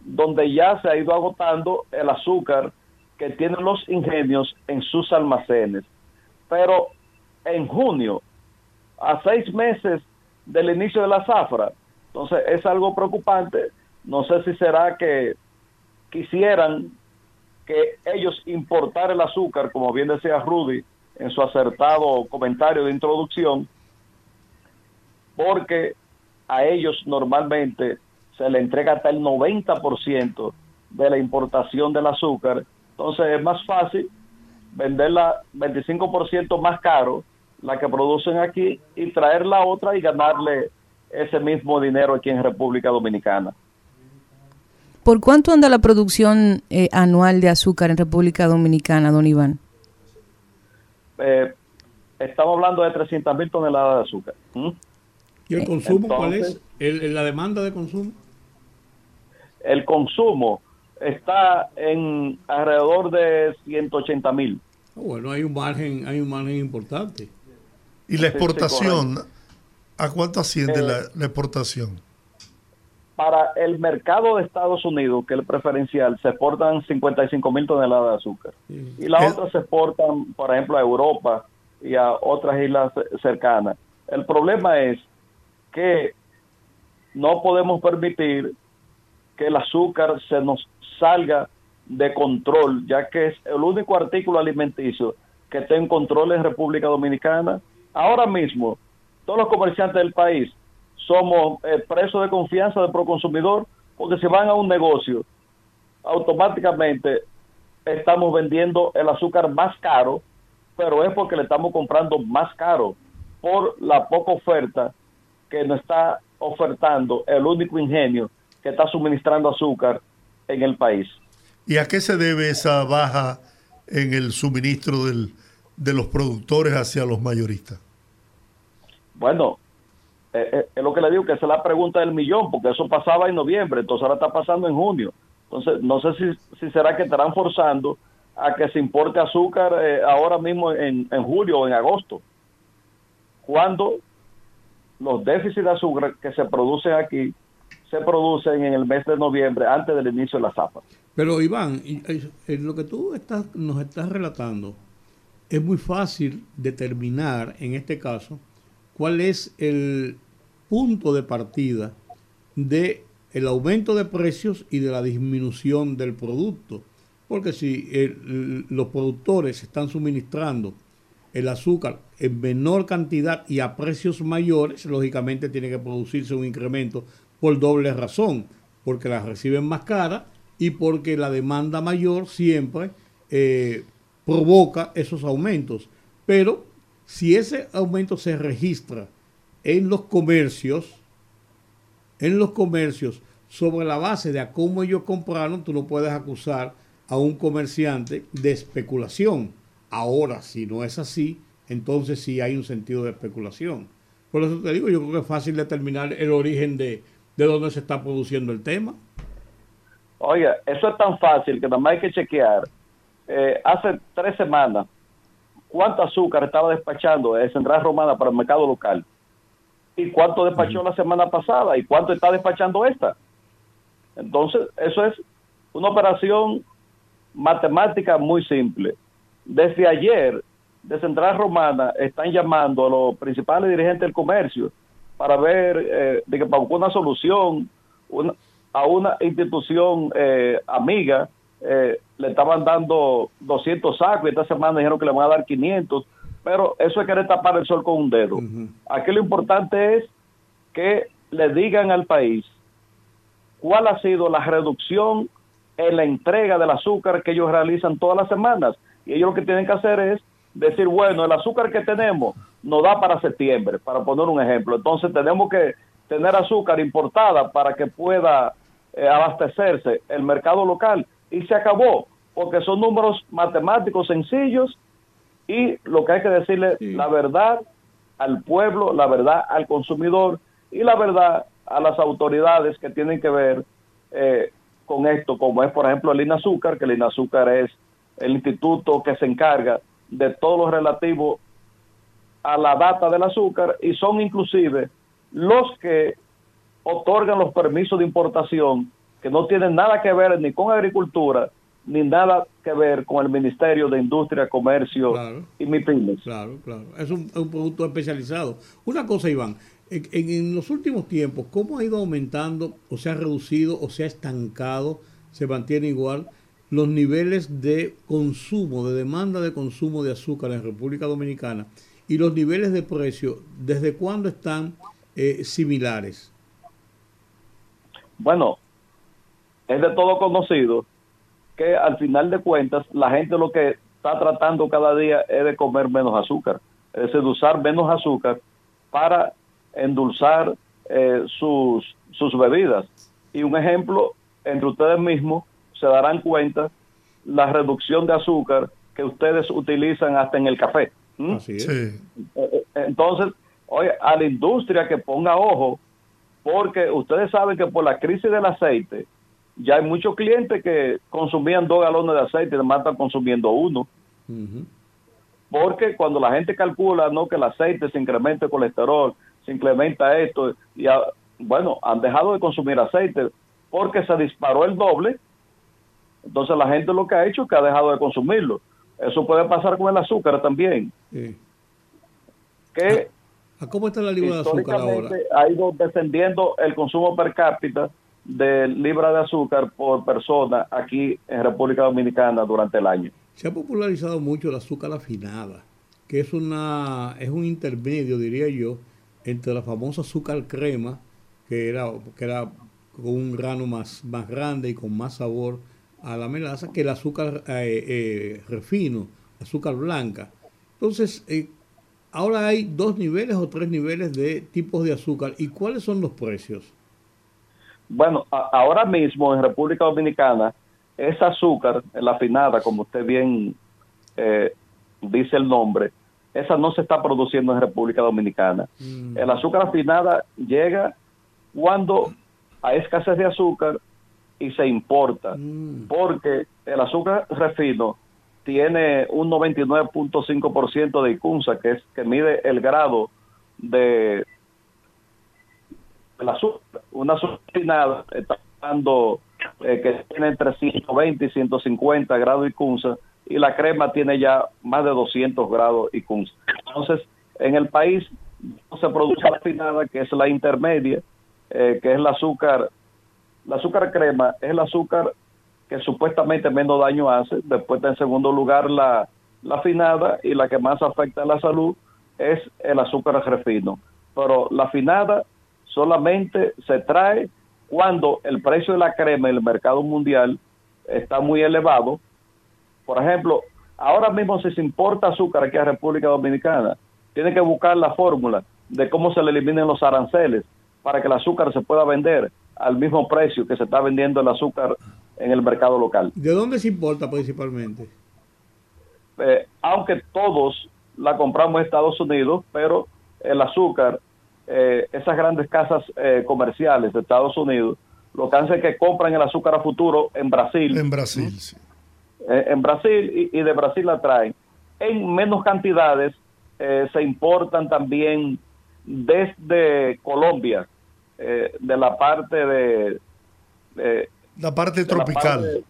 donde ya se ha ido agotando el azúcar que tienen los ingenios en sus almacenes. Pero en junio, a seis meses del inicio de la zafra, entonces es algo preocupante. No sé si será que quisieran que ellos importar el azúcar, como bien decía Rudy en su acertado comentario de introducción, porque a ellos normalmente se le entrega hasta el 90% de la importación del azúcar. Entonces es más fácil venderla 25% más caro, la que producen aquí, y traer la otra y ganarle ese mismo dinero aquí en República Dominicana. ¿Por cuánto anda la producción eh, anual de azúcar en República Dominicana, don Iván? Eh, estamos hablando de 300 mil toneladas de azúcar. ¿Mm? ¿Y el consumo cuál es? Entonces- ¿El- el- ¿La demanda de consumo? El consumo está en alrededor de 180 mil. Ah, bueno, hay un margen, hay un margen importante. ¿Y la Sí, sí, exportación? ¿A cuánto asciende Eh, la, la exportación? Para el mercado de Estados Unidos, que es el preferencial, se exportan 55 mil toneladas de azúcar. Y las Eh, otras se exportan, por ejemplo, a Europa y a otras islas cercanas. El problema es que no podemos permitir que el azúcar se nos salga de control, ya que es el único artículo alimenticio que está en control en República Dominicana. Ahora mismo, todos los comerciantes del país somos eh, presos de confianza del proconsumidor, porque si van a un negocio, automáticamente estamos vendiendo el azúcar más caro, pero es porque le estamos comprando más caro por la poca oferta que nos está ofertando el único ingenio que está suministrando azúcar en el país. ¿Y a qué se debe esa baja en el suministro del- de los productores hacia los mayoristas? Bueno, eh, eh, es lo que le digo, que esa es la pregunta del millón, porque eso pasaba en noviembre, entonces ahora está pasando en junio. Entonces, no sé si, si será que estarán forzando a que se importe azúcar eh, ahora mismo en, en julio o en agosto, cuando los déficits de azúcar que se producen aquí se producen en el mes de noviembre antes del inicio de la zapa. Pero Iván, eh, lo que tú estás, nos estás relatando es muy fácil determinar en este caso cuál es el punto de partida de el aumento de precios y de la disminución del producto. Porque si el- los productores están suministrando el azúcar en menor cantidad y a precios mayores, lógicamente tiene que producirse un incremento por doble razón, porque la reciben más cara y porque la demanda mayor siempre eh, provoca esos aumentos. Pero si ese aumento se registra en los comercios, en los comercios, sobre la base de a cómo ellos compraron, tú no puedes acusar a un comerciante de especulación. Ahora, si no es así, entonces sí hay un sentido de especulación. Por eso te digo, yo creo que es fácil determinar el origen de, de dónde se está produciendo el tema. Oiga, eso es tan fácil que nada más hay que chequear. Eh, hace tres semanas, ¿cuánto azúcar estaba despachando el Central Romana para el mercado local? ¿Y cuánto despachó la semana pasada? ¿Y cuánto está despachando esta? Entonces, eso es una operación matemática muy simple. Desde ayer, de Central Romana están llamando a los principales dirigentes del comercio para ver, eh, de que para una solución una- a una institución eh, amiga. Eh, le estaban dando 200 sacos y esta semana dijeron que le van a dar 500, pero eso es querer tapar el sol con un dedo. Aquí lo importante es que le digan al país cuál ha sido la reducción en la entrega del azúcar que ellos realizan todas las semanas. Y ellos lo que tienen que hacer es decir, bueno, el azúcar que tenemos nos da para septiembre, para poner un ejemplo. Entonces tenemos que tener azúcar importada para que pueda eh, abastecerse el mercado local. Y se acabó, porque son números matemáticos sencillos y lo que hay que decirle la verdad al pueblo, la verdad al consumidor y la verdad a las autoridades que tienen que ver eh, con esto, como es por ejemplo el INAZúcar, que el INAZúcar es el instituto que se encarga de todo lo relativo a la data del azúcar y son inclusive los que otorgan los permisos de importación que no tienen nada que ver ni con agricultura ni nada que ver con el Ministerio de Industria, Comercio y MIPIMES. Claro, claro. Es un, producto especializado. Una cosa, Iván, en los últimos tiempos, ¿cómo ha ido aumentando o se ha reducido o se ha estancado, se mantiene igual los niveles de consumo, de demanda de consumo de azúcar en República Dominicana y los niveles de precio, ¿desde cuándo están eh, similares? Bueno, es de todo conocido que al final de cuentas la gente lo que está tratando cada día es de comer menos azúcar, es decir, de usar menos azúcar para endulzar eh, sus, sus bebidas. Y un ejemplo, entre ustedes mismos se darán cuenta la reducción de azúcar que ustedes utilizan hasta en el café. Así es. Eh, eh, Entonces, oye, a la industria que ponga ojo, porque ustedes saben que por la crisis del aceite, ya hay muchos clientes que consumían dos galones de aceite y además están consumiendo uno. Porque cuando la gente calcula no que el aceite se incrementa el colesterol, se incrementa esto, y a- bueno, han dejado de consumir aceite porque se disparó el doble. Entonces la gente lo que ha hecho es que ha dejado de consumirlo. Eso puede pasar con el azúcar también. Sí. Que ¿A cómo está la libra de azúcar ahora? ha ido descendiendo el consumo per cápita de libra de azúcar por persona aquí en República Dominicana durante el año. Se ha popularizado mucho el azúcar afinada, que es una es un intermedio, diría yo, entre la famosa azúcar crema, que era, que era con un grano más, más grande y con más sabor a la melaza, que el azúcar eh, eh, refino, azúcar blanca. Entonces, eh, ahora hay dos niveles o tres niveles de tipos de azúcar. ¿Y cuáles son los precios? Bueno, a- ahora mismo en República Dominicana, esa azúcar, la afinada, como usted bien eh, dice el nombre, esa no se está produciendo en República Dominicana. El azúcar afinada llega cuando hay escasez de azúcar y se importa, porque el azúcar refino tiene un 99.5% de icunsa, que es que mide el grado de el azúcar. Una azúcar refinada está dando eh, que tiene entre 120 y 150 grados icunsa y la crema tiene ya más de 200 grados icunsa. Entonces, en el país no se produce la refinada, que es la intermedia, eh, que es el azúcar, la azúcar crema es el azúcar que supuestamente menos daño hace, después en segundo lugar la, la afinada y la que más afecta a la salud es el azúcar refino. Pero la afinada solamente se trae cuando el precio de la crema en el mercado mundial está muy elevado. Por ejemplo, ahora mismo si se importa azúcar aquí a República Dominicana, tiene que buscar la fórmula de cómo se le eliminen los aranceles para que el azúcar se pueda vender al mismo precio que se está vendiendo el azúcar en el mercado local. ¿De dónde se importa principalmente? Eh, aunque todos la compramos en Estados Unidos, pero el azúcar, eh, esas grandes casas eh, comerciales de Estados Unidos, lo que hacen es que compran el azúcar a futuro en Brasil. En Brasil, sí. Eh, en Brasil y, y de Brasil la traen. En menos cantidades eh, se importan también desde Colombia, eh, de la parte de... La parte la tropical.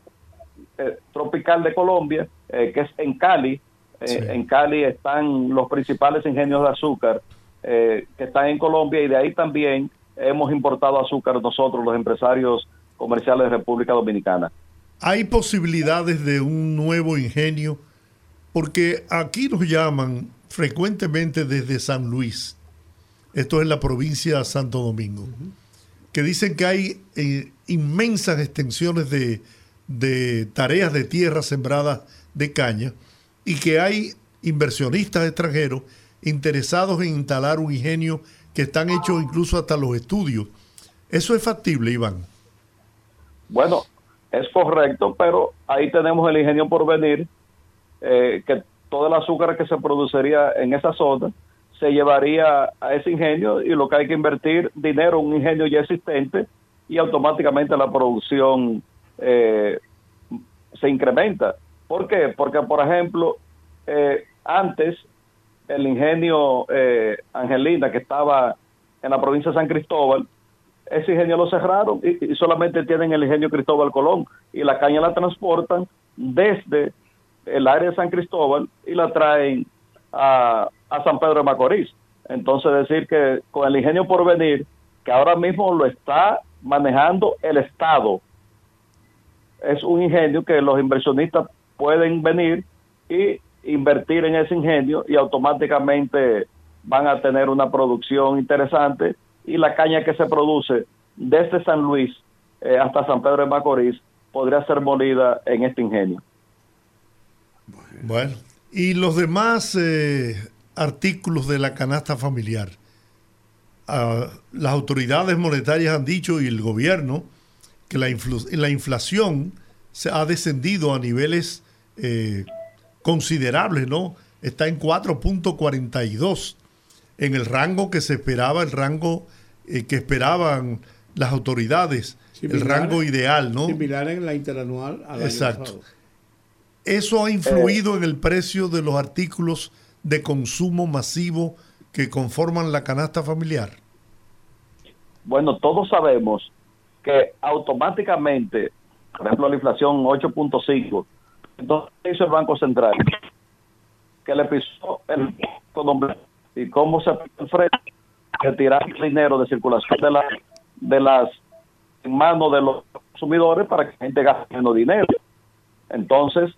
parte, tropical de Colombia, que es en Cali. Sí. En Cali están los principales ingenios de azúcar eh, que están en Colombia y de ahí también hemos importado azúcar nosotros, los empresarios comerciales de República Dominicana. ¿Hay posibilidades de un nuevo ingenio? Porque aquí nos llaman frecuentemente desde San Luis, esto es la provincia de Santo Domingo, que dicen que hay eh, inmensas extensiones de, de tareas de tierra sembradas de caña y que hay inversionistas extranjeros interesados en instalar un ingenio que están hechos incluso hasta los estudios. ¿Eso es factible, Iván? Bueno, es correcto, pero ahí tenemos el ingenio por venir, eh, que todo el azúcar que se produciría en esa zona se llevaría a ese ingenio y lo que hay que invertir dinero en un ingenio ya existente y automáticamente la producción eh, se incrementa. ¿Por qué? Porque, por ejemplo, eh, antes el ingenio eh, Angelina, que estaba en la provincia de San Cristóbal, ese ingenio lo cerraron y, solamente tienen el ingenio Cristóbal Colón y la caña la transportan desde el área de San Cristóbal y la traen a, a San Pedro de Macorís. Entonces decir que con el ingenio por venir, que ahora mismo lo está manejando el Estado, es un ingenio que los inversionistas pueden venir y invertir en ese ingenio y automáticamente van a tener una producción interesante y la caña que se produce desde San Luis eh, hasta San Pedro de Macorís podría ser molida en este ingenio. Bueno, y los demás eh, artículos de la canasta familiar. Ah, las autoridades monetarias han dicho y el gobierno que la, la inflación se ha descendido a niveles eh, considerables, ¿no? Está en 4.42 en el rango que se esperaba, el rango eh, que esperaban las autoridades, el rango ideal, ¿no? Similar en la interanual al Exacto. ¿Eso ha influido en el precio de los artículos de consumo masivo que conforman la canasta familiar? Bueno, todos sabemos que automáticamente, por ejemplo, la inflación 8.5, entonces ¿qué hizo el Banco Central, que le pisó el y cómo se enfrenta retirar dinero de circulación de, la, de las en manos de los consumidores para que la gente gaste menos dinero. Entonces,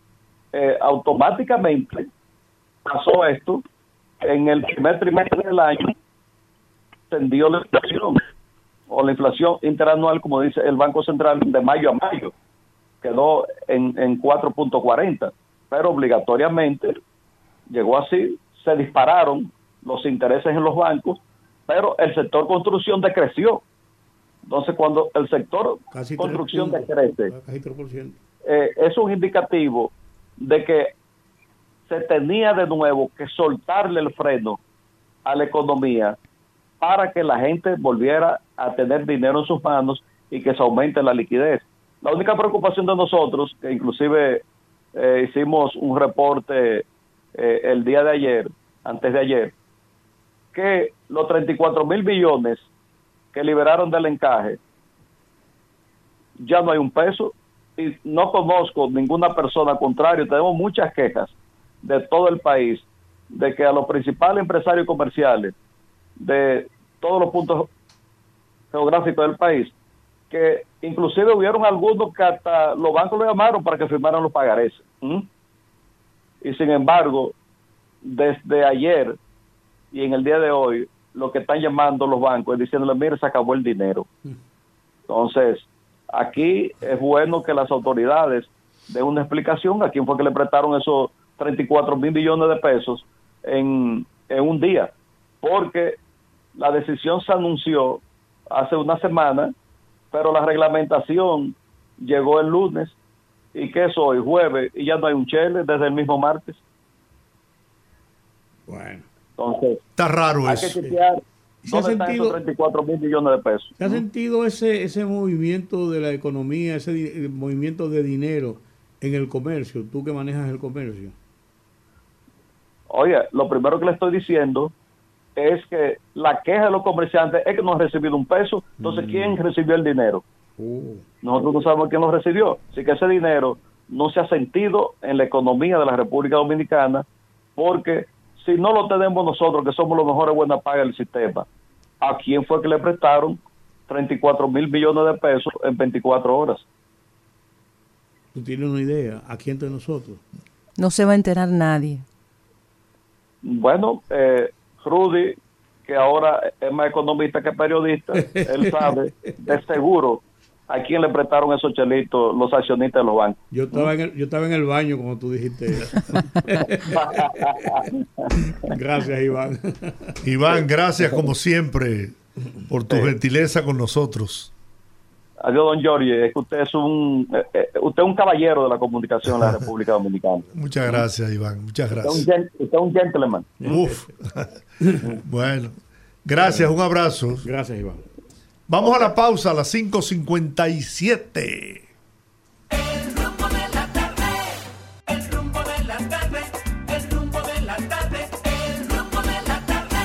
eh, automáticamente pasó esto. En el primer trimestre del año tendió la inflación o la inflación interanual, como dice el Banco Central, de mayo a mayo, quedó en, en 4.40, pero obligatoriamente llegó así, se dispararon los intereses en los bancos, pero el sector construcción decreció. Entonces, cuando el sector Casi construcción 3 puntos, decrece, Casi 3%. eh, es un indicativo de que se tenía de nuevo que soltarle el freno a la economía para que la gente volviera a tener dinero en sus manos y que se aumente la liquidez. La única preocupación de nosotros, que inclusive eh, hicimos un reporte eh, el día de ayer, antes de ayer, que los 34 mil billones que liberaron del encaje, ya no hay un peso y no conozco ninguna persona, al contrario, tenemos muchas quejas de todo el país de que a los principales empresarios comerciales de todos los puntos geográficos del país, que inclusive hubieron algunos que hasta los bancos lo llamaron para que firmaran los pagarés. Y sin embargo, desde ayer y en el día de hoy, lo que están llamando los bancos es diciéndole, mire, se acabó el dinero. Entonces, aquí es bueno que las autoridades den una explicación a quién fue que le prestaron esos 34 mil millones de pesos en, en un día, porque la decisión se anunció hace una semana, pero la reglamentación llegó el lunes y que es hoy, jueves, y ya no hay un chele desde el mismo martes. Bueno. Entonces, Está raro hay que eso. chequear ¿Se ha sentido- esos 34 mil millones de pesos. ¿Se ha sentido ese, ese movimiento de la economía, ese eh, movimiento de dinero en el comercio? Tú que manejas el comercio. Oye, lo primero que le estoy diciendo es que la queja de los comerciantes es que no han recibido un peso. Entonces, ¿quién recibió el dinero? Oh. Nosotros no sabemos quién lo recibió. Así que ese dinero no se ha sentido en la economía de la República Dominicana porque si no lo tenemos nosotros, que somos los mejores buenas pagas del sistema, ¿a quién fue que le prestaron 34 mil millones de pesos en 24 horas? ¿Tú tienes una idea? Aquí entre nosotros. No se va a enterar nadie. Bueno, eh, Rudy, que ahora es más economista que periodista, él sabe de seguro a quién le prestaron esos chelitos los accionistas de los bancos. Yo estaba, en el, yo estaba en el baño cuando tú dijiste eso. Gracias, Iván. Iván, gracias como siempre por tu gentileza con nosotros. Adiós, don Giorgi, es que usted es un eh, eh, usted es un caballero de la comunicación en la República Dominicana. Muchas gracias, Iván. Muchas Usted es un, gracias. usted es un gentleman. Uf. bueno, gracias, un abrazo. Gracias, Iván. Vamos a la pausa a las 5.57. El rumbo de la tarde, el rumbo de la tarde, el rumbo de la tarde, el rumbo de la tarde.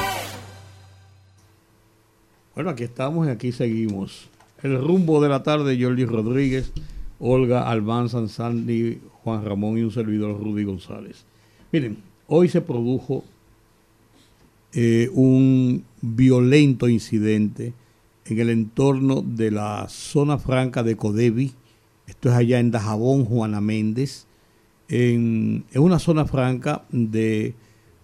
Bueno, aquí estamos y aquí seguimos. El rumbo de la tarde, Jordi Rodríguez, Olga Albán Sanzandi, Juan Ramón y un servidor Rudy González. Miren, hoy se produjo eh, un violento incidente en el entorno de la zona franca de Codevi. Esto es allá en Dajabón, Juana Méndez, en, en una zona franca de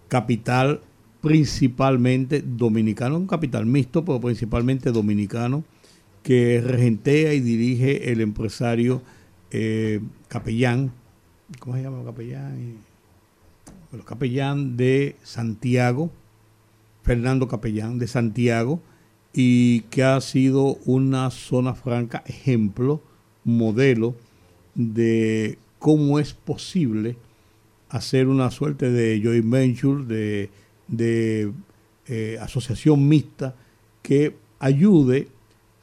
capital principalmente dominicano, un capital mixto, pero principalmente dominicano, que regentea y dirige el empresario eh, capellán, ¿cómo se llama el capellán? Bueno, capellán de Santiago, Fernando Capellán de Santiago, y que ha sido una zona franca ejemplo, modelo de cómo es posible hacer una suerte de joint venture, de, de, eh, asociación mixta que ayude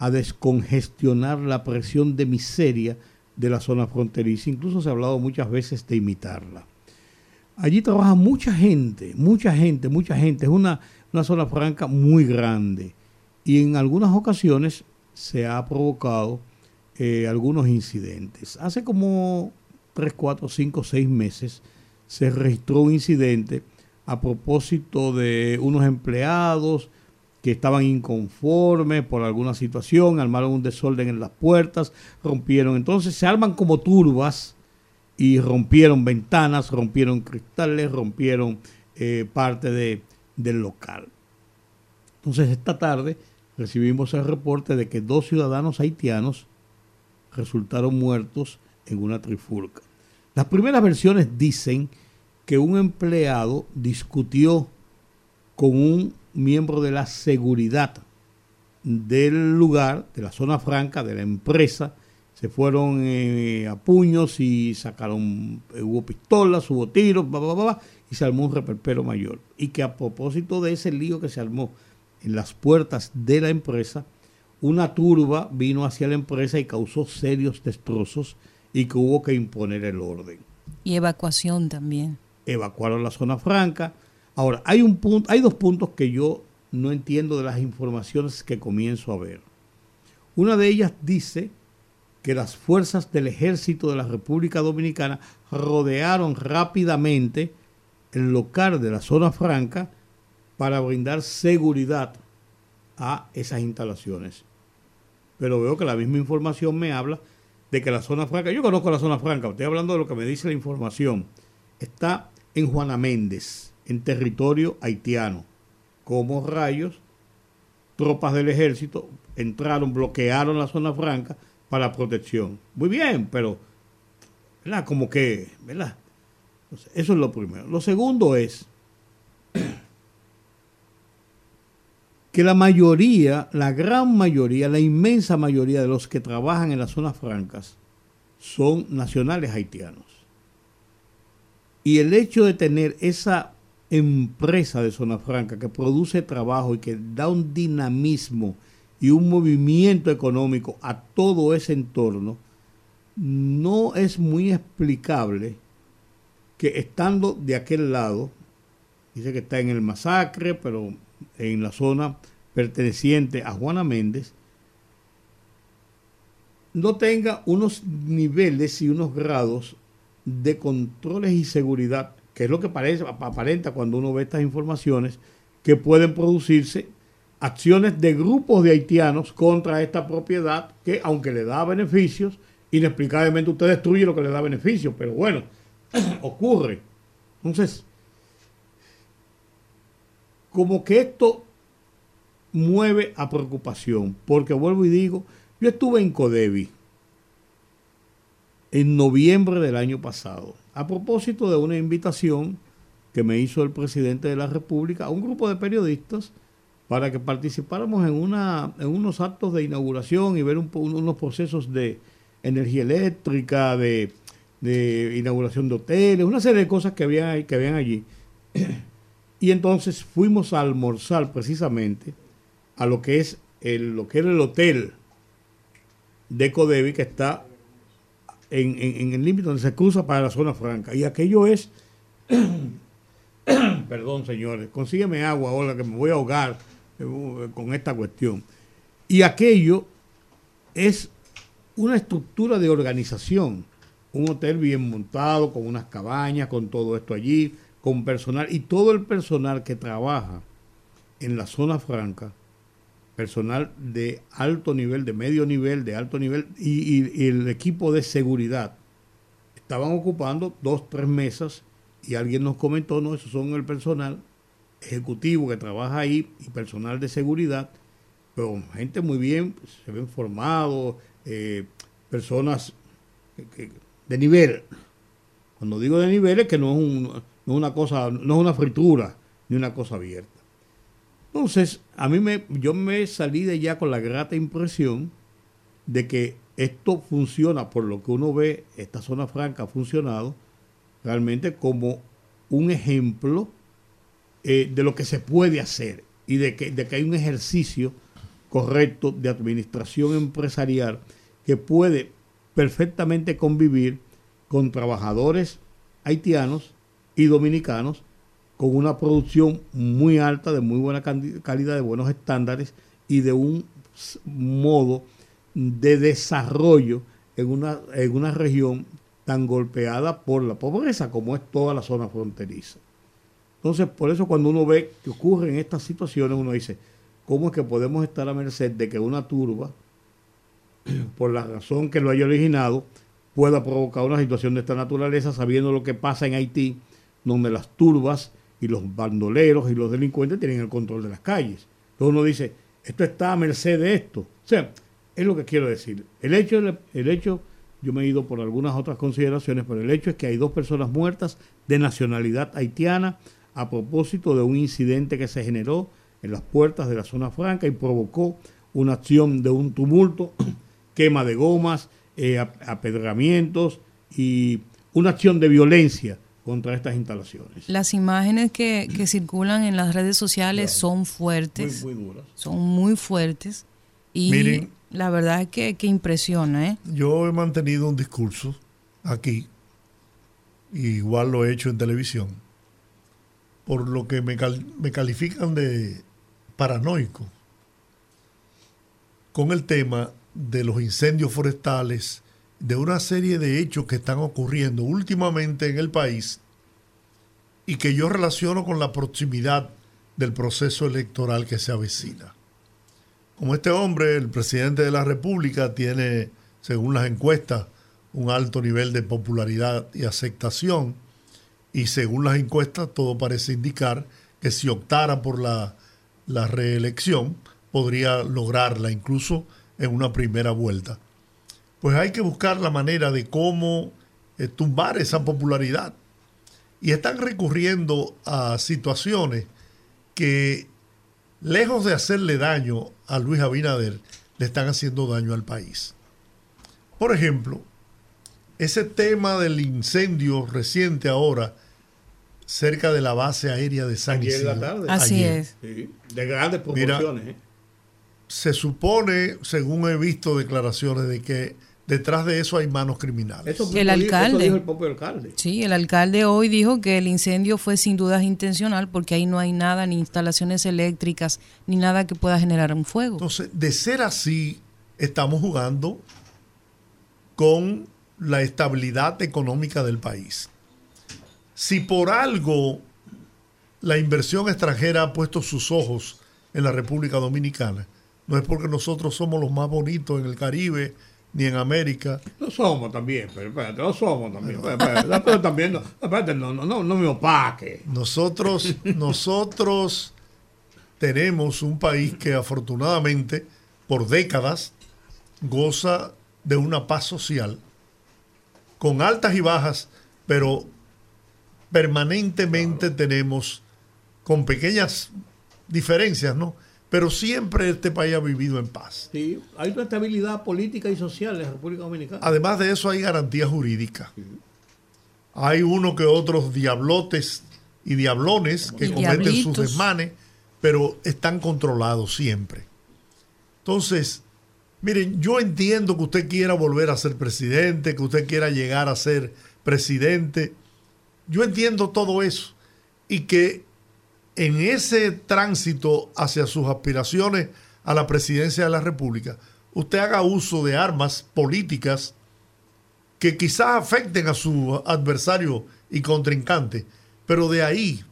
a descongestionar la presión de miseria de la zona fronteriza. Incluso se ha hablado muchas veces de imitarla. Allí trabaja mucha gente, mucha gente, mucha gente. Es una, una zona franca muy grande. Y en algunas ocasiones se ha provocado eh, algunos incidentes. Hace como 3, 4, 5, 6 meses se registró un incidente a propósito de unos empleados que estaban inconformes por alguna situación, armaron un desorden en las puertas, rompieron. Entonces se arman como turbas y rompieron ventanas, rompieron cristales, rompieron eh, parte de, del local. Entonces esta tarde recibimos el reporte de que dos ciudadanos haitianos resultaron muertos en una trifulca. Las primeras versiones dicen que un empleado discutió con un miembro de la seguridad del lugar, de la zona franca, de la empresa, se fueron eh, a puños y sacaron, eh, hubo pistolas, hubo tiros, bla, bla, bla, bla, y se armó un reperpero mayor. Y que a propósito de ese lío que se armó en las puertas de la empresa, una turba vino hacia la empresa y causó serios destrozos y que hubo que imponer el orden. Y evacuación también. Evacuaron la zona franca. Ahora, hay, un punto, hay dos puntos que yo no entiendo de las informaciones que comienzo a ver. Una de ellas dice que las fuerzas del ejército de la República Dominicana rodearon rápidamente el local de la zona franca para brindar seguridad a esas instalaciones. Pero veo que la misma información me habla de que la zona franca, yo conozco la zona franca, estoy hablando de lo que me dice la información, está en Juana Méndez, en territorio haitiano. Como rayos, tropas del ejército entraron, bloquearon la zona franca para protección. Muy bien, pero, ¿verdad? Como que, ¿verdad? Eso es lo primero. Lo segundo es que la mayoría, la gran mayoría, la inmensa mayoría de los que trabajan en las zonas francas son nacionales haitianos. Y el hecho de tener esa empresa de zona franca que produce trabajo y que da un dinamismo y un movimiento económico a todo ese entorno, no es muy explicable que estando de aquel lado, dice que está en el masacre, pero en la zona perteneciente a Juana Méndez, no tenga unos niveles y unos grados de controles y seguridad, que es lo que parece, aparenta cuando uno ve estas informaciones, que pueden producirse acciones de grupos de haitianos contra esta propiedad que, aunque le da beneficios, inexplicablemente usted destruye lo que le da beneficios, pero bueno, ocurre. Entonces, como que esto mueve a preocupación, porque vuelvo y digo, yo estuve en Codevi en noviembre del año pasado, a propósito de una invitación que me hizo el presidente de la República a un grupo de periodistas para que participáramos en, unos actos de inauguración y ver un, unos procesos de energía eléctrica, de, inauguración de hoteles, una serie de cosas que habían, que habían allí. Y entonces fuimos a almorzar precisamente a lo que es el, lo que era el hotel de Codevi que está en, el límite donde se cruza para la zona franca. Y aquello es, perdón señores, consígueme agua ahora que me voy a ahogar eh, con esta cuestión. Y aquello es una estructura de organización, un hotel bien montado, con unas cabañas, con todo esto allí, con personal y todo el personal que trabaja en la zona franca, personal de alto nivel, de medio nivel, de alto nivel y, el equipo de seguridad estaban ocupando dos, tres mesas y alguien nos comentó, no, esos son el personal ejecutivo que trabaja ahí y personal de seguridad, pero gente muy bien, se ven formados, eh, personas de nivel. Cuando digo de nivel es que no es un, no es una cosa, no es una fritura ni una cosa abierta. Entonces, a mí me, yo me salí de ya con la grata impresión de que esto funciona, por lo que uno ve, esta zona franca ha funcionado realmente como un ejemplo eh, de lo que se puede hacer y de que, de que hay un ejercicio correcto de administración empresarial que puede perfectamente convivir con trabajadores haitianos y dominicanos con una producción muy alta, de muy buena calidad, de buenos estándares y de un modo de desarrollo en una, en una región tan golpeada por la pobreza como es toda la zona fronteriza. Entonces, por eso cuando uno ve que ocurren estas situaciones, uno dice, ¿cómo es que podemos estar a merced de que una turba, por la razón que lo haya originado, pueda provocar una situación de esta naturaleza, sabiendo lo que pasa en Haití, donde las turbas y los bandoleros y los delincuentes tienen el control de las calles. Entonces uno dice, esto está a merced de esto. O sea, es lo que quiero decir. El hecho, el hecho, yo me he ido por algunas otras consideraciones, pero el hecho es que hay dos personas muertas de nacionalidad haitiana a propósito de un incidente que se generó en las puertas de la zona franca y provocó una acción de un tumulto, quema de gomas, eh, apedramientos y una acción de violencia contra estas instalaciones. Las imágenes que, que circulan en las redes sociales son fuertes. Muy, muy duras. Son muy fuertes. Y Miren. la verdad es que, que impresiona, ¿eh? Yo he mantenido un discurso aquí, y igual lo he hecho en televisión, por lo que me, cal- me califican de paranoico con el tema de los incendios forestales, de una serie de hechos que están ocurriendo últimamente en el país y que yo relaciono con la proximidad del proceso electoral que se avecina. Como este hombre, el presidente de la República, tiene, según las encuestas, un alto nivel de popularidad y aceptación, y según las encuestas, todo parece indicar que si optara por la, la reelección, podría lograrla incluso en una primera vuelta. Pues hay que buscar la manera de cómo eh, tumbar esa popularidad. Y están recurriendo a situaciones que lejos de hacerle daño a Luis Abinader, le están haciendo daño al país. Por ejemplo, ese tema del incendio reciente ahora cerca de la base aérea de San Ayer en la Isidro. tarde. Así Ayer. es. Sí, de grandes Mira, proporciones. ¿eh? Se supone, según he visto declaraciones, de que detrás de eso hay manos criminales. Eso, El eso dijo- alcalde. Eso dijo el propio alcalde. Sí, el alcalde hoy dijo que el incendio fue sin dudas intencional porque ahí no hay nada, ni instalaciones eléctricas, ni nada que pueda generar un fuego. Entonces, de ser así, estamos jugando con la estabilidad económica del país. Si por algo la inversión extranjera ha puesto sus ojos en la República Dominicana, no es porque nosotros somos los más bonitos en el Caribe ni en América, No somos también, pero espérate, no somos también. Pero, espérate, pero también, no, espérate, no, no, no, me opaque. Nosotros, nosotros tenemos un país que afortunadamente por décadas goza de una paz social con altas y bajas, pero permanentemente tenemos con pequeñas diferencias, ¿no? Pero siempre este país ha vivido en paz. Sí, hay una estabilidad política y social en la República Dominicana. Además de eso hay garantía jurídica. Hay uno que otros diablotes y diablones que Y cometen sus desmanes, pero están controlados siempre. Entonces, miren, yo entiendo que usted quiera volver a ser presidente, que usted quiera llegar a ser presidente. Yo entiendo todo eso. Y que en ese tránsito hacia sus aspiraciones a la presidencia de la República, usted haga uso de armas políticas que quizás afecten a su adversario y contrincante, pero de ahí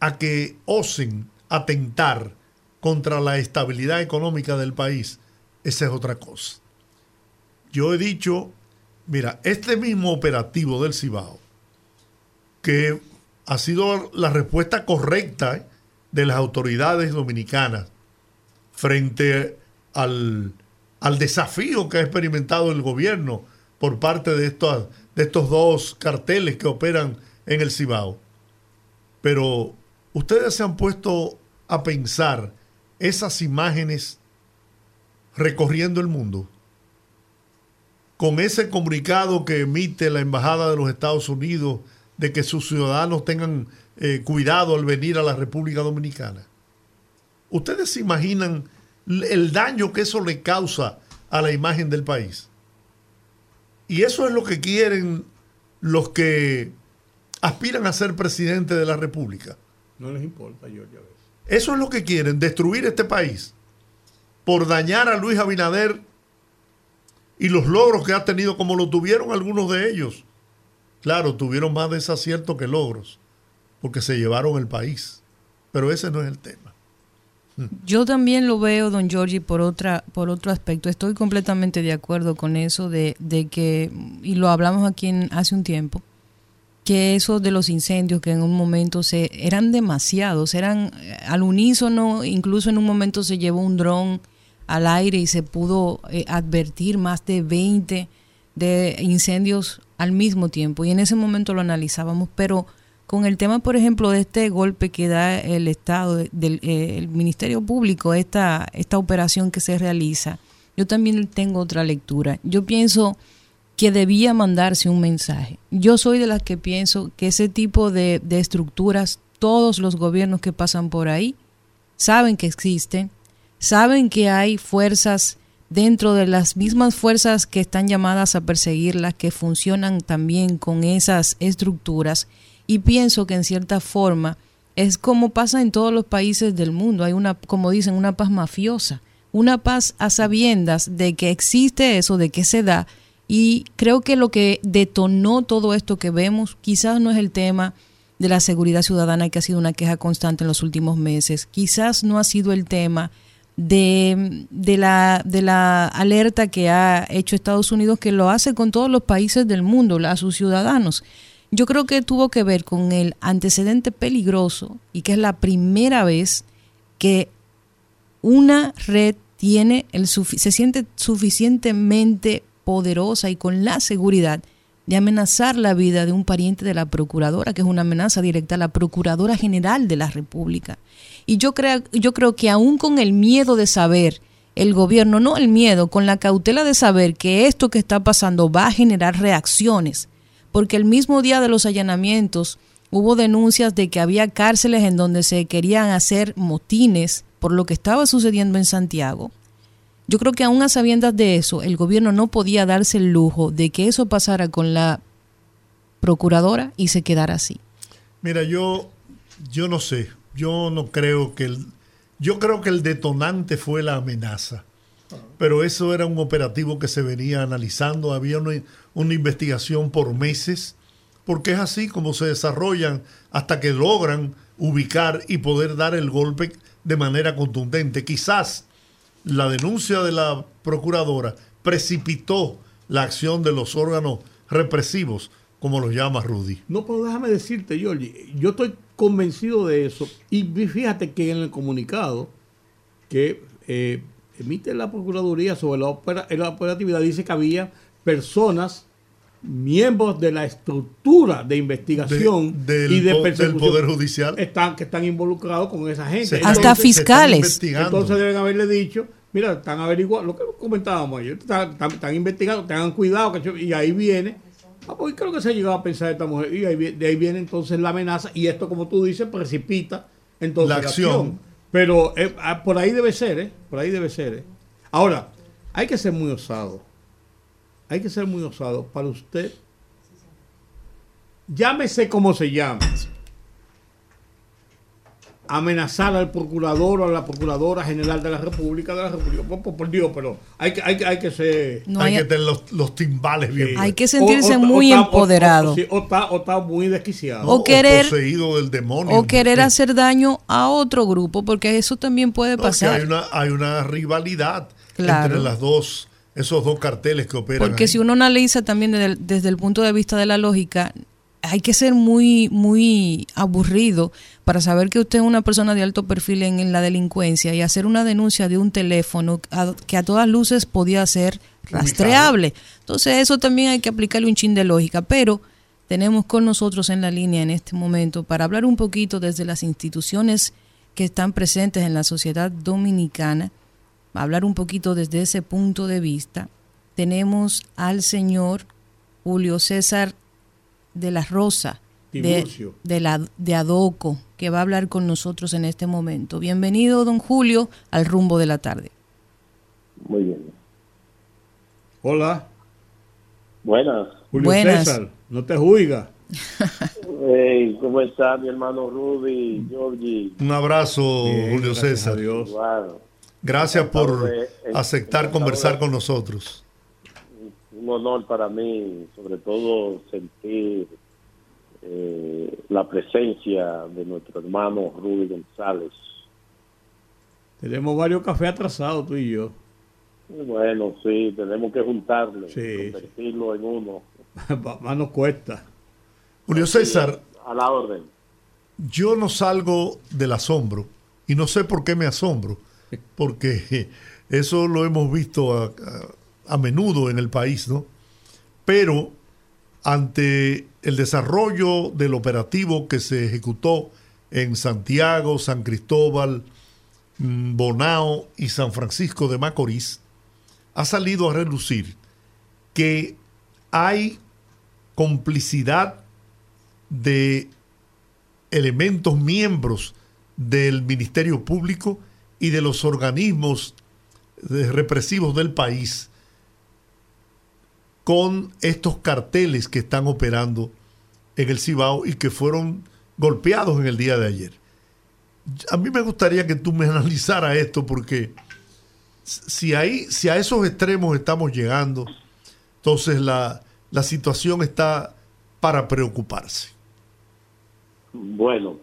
a que osen atentar contra la estabilidad económica del país, esa es otra cosa. Yo he dicho, mira, este mismo operativo del Cibao, que ha sido la respuesta correcta de las autoridades dominicanas frente al, al desafío que ha experimentado el gobierno por parte de estos, de estos dos carteles que operan en el Cibao. Pero ustedes se han puesto a pensar esas imágenes recorriendo el mundo con ese comunicado que emite la Embajada de los Estados Unidos de que sus ciudadanos tengan eh, cuidado al venir a la República Dominicana. ¿Ustedes se imaginan el daño que eso le causa a la imagen del país? Y eso es lo que quieren los que aspiran a ser presidente de la República. No les importa, George, a veces. Eso es lo que quieren, destruir este país por dañar a Luis Abinader y los logros que ha tenido como lo tuvieron algunos de ellos. Claro, tuvieron más desaciertos que logros, porque se llevaron el país. Pero ese no es el tema. Yo también lo veo, don Giorgi, por otra, por otro aspecto. Estoy completamente de acuerdo con eso de, de que, y lo hablamos aquí hace un tiempo, que eso de los incendios que en un momento se eran demasiados, eran eh, al unísono, incluso en un momento se llevó un dron al aire y se pudo eh, advertir más de 20 de incendios al mismo tiempo y en ese momento lo analizábamos, pero con el tema, por ejemplo, de este golpe que da el Estado, de- del eh, el Ministerio Público, esta, esta operación que se realiza, yo también tengo otra lectura. Yo pienso que debía mandarse un mensaje. Yo soy de las que pienso que ese tipo de estructuras, todos los gobiernos que pasan por ahí saben que existen, saben que hay fuerzas dentro de las mismas fuerzas que están llamadas a perseguirlas, que funcionan también con esas estructuras. Y pienso que en cierta forma es como pasa en todos los países del mundo. Hay una, como dicen, una paz mafiosa, una paz a sabiendas de que existe eso, de que se da. Y creo que lo que detonó todo esto que vemos quizás no es el tema de la seguridad ciudadana que ha sido una queja constante en los últimos meses. Quizás no ha sido el tema de, de, la, de la alerta que ha hecho Estados Unidos, que lo hace con todos los países del mundo, a sus ciudadanos. Yo creo que tuvo que ver con el antecedente peligroso y que es la primera vez que una red tiene el se siente suficientemente poderosa y con la seguridad de amenazar la vida de un pariente de la procuradora, que es una amenaza directa a la procuradora general de la República. Y yo creo, yo creo que aún con el miedo de saber, el gobierno, no el miedo, con la cautela de saber que esto que está pasando va a generar reacciones, porque el mismo día de los allanamientos hubo denuncias de que había cárceles en donde se querían hacer motines por lo que estaba sucediendo en Santiago. Yo creo que aún a sabiendas de eso, el gobierno no podía darse el lujo de que eso pasara con la procuradora y se quedara así. Mira, yo, yo no sé, yo no creo que el, yo creo que el detonante fue la amenaza. Pero eso era un operativo que se venía analizando, había una, una investigación por meses, porque es así como se desarrollan hasta que logran ubicar y poder dar el golpe de manera contundente. Quizás la denuncia de la procuradora precipitó la acción de los órganos represivos, como los llama Rudy. No, pero déjame decirte, Giorgi, yo estoy convencido de eso. Y fíjate que en el comunicado que eh, emite la Procuraduría sobre la, opera- la operatividad dice que había personas, miembros de la estructura de investigación De- del y de po- del persecución Poder Judicial. están, que están involucrados con esa gente. Se- Hasta fiscales. Entonces deben haberle dicho, mira, están averiguando, lo que comentábamos ayer, están, están- están investigando, tengan cuidado, que- y ahí viene, ah, pues creo que se ha llegado a pensar esta mujer, y ahí, de ahí viene entonces la amenaza, y esto como tú dices, precipita entonces La acción. Pero eh, ah, por ahí debe ser, ¿eh? Por ahí debe ser, ¿eh? Ahora, hay que ser muy osado, hay que ser muy osado para usted, llámese como se llame, amenazar al procurador o a la procuradora general de la República de la República. Por, por- por Dios, pero hay que, hay, que- hay que ser. No hay hay- que tener los, los timbales bien Hay que sentirse o- o- muy o empoderado. O, está, o está muy desquiciado. o querer- poseído del demonio. o querer Sí. hacer daño a otro grupo, porque eso también puede No, es que pasar. hay una, hay una rivalidad Claro. entre las dos, esos dos carteles que operan. Porque ahí. si uno analiza también desde el, desde el punto de vista de la lógica, hay que ser muy, muy aburrido para saber que usted es una persona de alto perfil en, en la delincuencia y hacer una denuncia de un teléfono a- que a todas luces podía ser rastreable. Entonces eso también hay que aplicarle un chin de lógica, pero tenemos con nosotros en la línea en este momento para hablar un poquito desde las instituciones que están presentes en la sociedad dominicana, hablar un poquito desde ese punto de vista. Tenemos al señor Julio César de la Rosa de, de, la, de Adoco, que va a hablar con nosotros en este momento. Bienvenido, don Julio, al rumbo de la tarde. Muy bien. Hola, Buenas. Julio Buenas. César, no te juiga. Hey, ¿Cómo está mi hermano Rudy, Georgie? Un abrazo, Bien, Julio gracias César. Dios. Bueno, Gracias por Encantado de- aceptar conversar con nosotros. un honor para mí, sobre todo sentir eh, la presencia de nuestro hermano Rudy González. Tenemos varios cafés atrasados tú y yo. Y Bueno, sí, tenemos que juntarlo, Sí, convertirlo en uno. Más nos cuesta. Julio César, A la orden. yo no salgo del asombro y no sé por qué me asombro, porque eso lo hemos visto a, a- a menudo en el país, ¿no? Pero ante el desarrollo del operativo que se ejecutó en Santiago, San Cristóbal, mm, Bonao y San Francisco de Macorís, ha salido a relucir que hay complicidad de elementos miembros del Ministerio Público y de los organismos represivos del país con estos carteles que están operando en el Cibao y que fueron golpeados en el día de ayer. A mí me gustaría que tú me analizaras esto porque si, ahí, si a esos extremos estamos llegando, entonces la, la situación está para preocuparse. Bueno,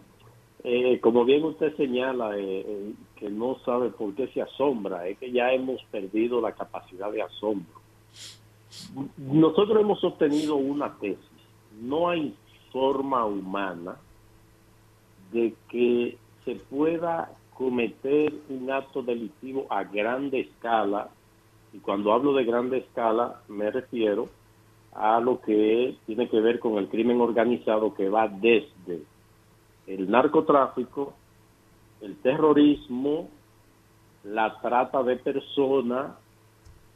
eh, como bien usted señala, eh, eh, que no sabe por qué se asombra, es que ya hemos perdido la capacidad de asombro. Nosotros hemos sostenido una tesis. No hay forma humana de que se pueda cometer un acto delictivo a grande escala, y cuando hablo de grande escala me refiero a lo que tiene que ver con el crimen organizado que va desde el narcotráfico, el terrorismo, la trata de personas,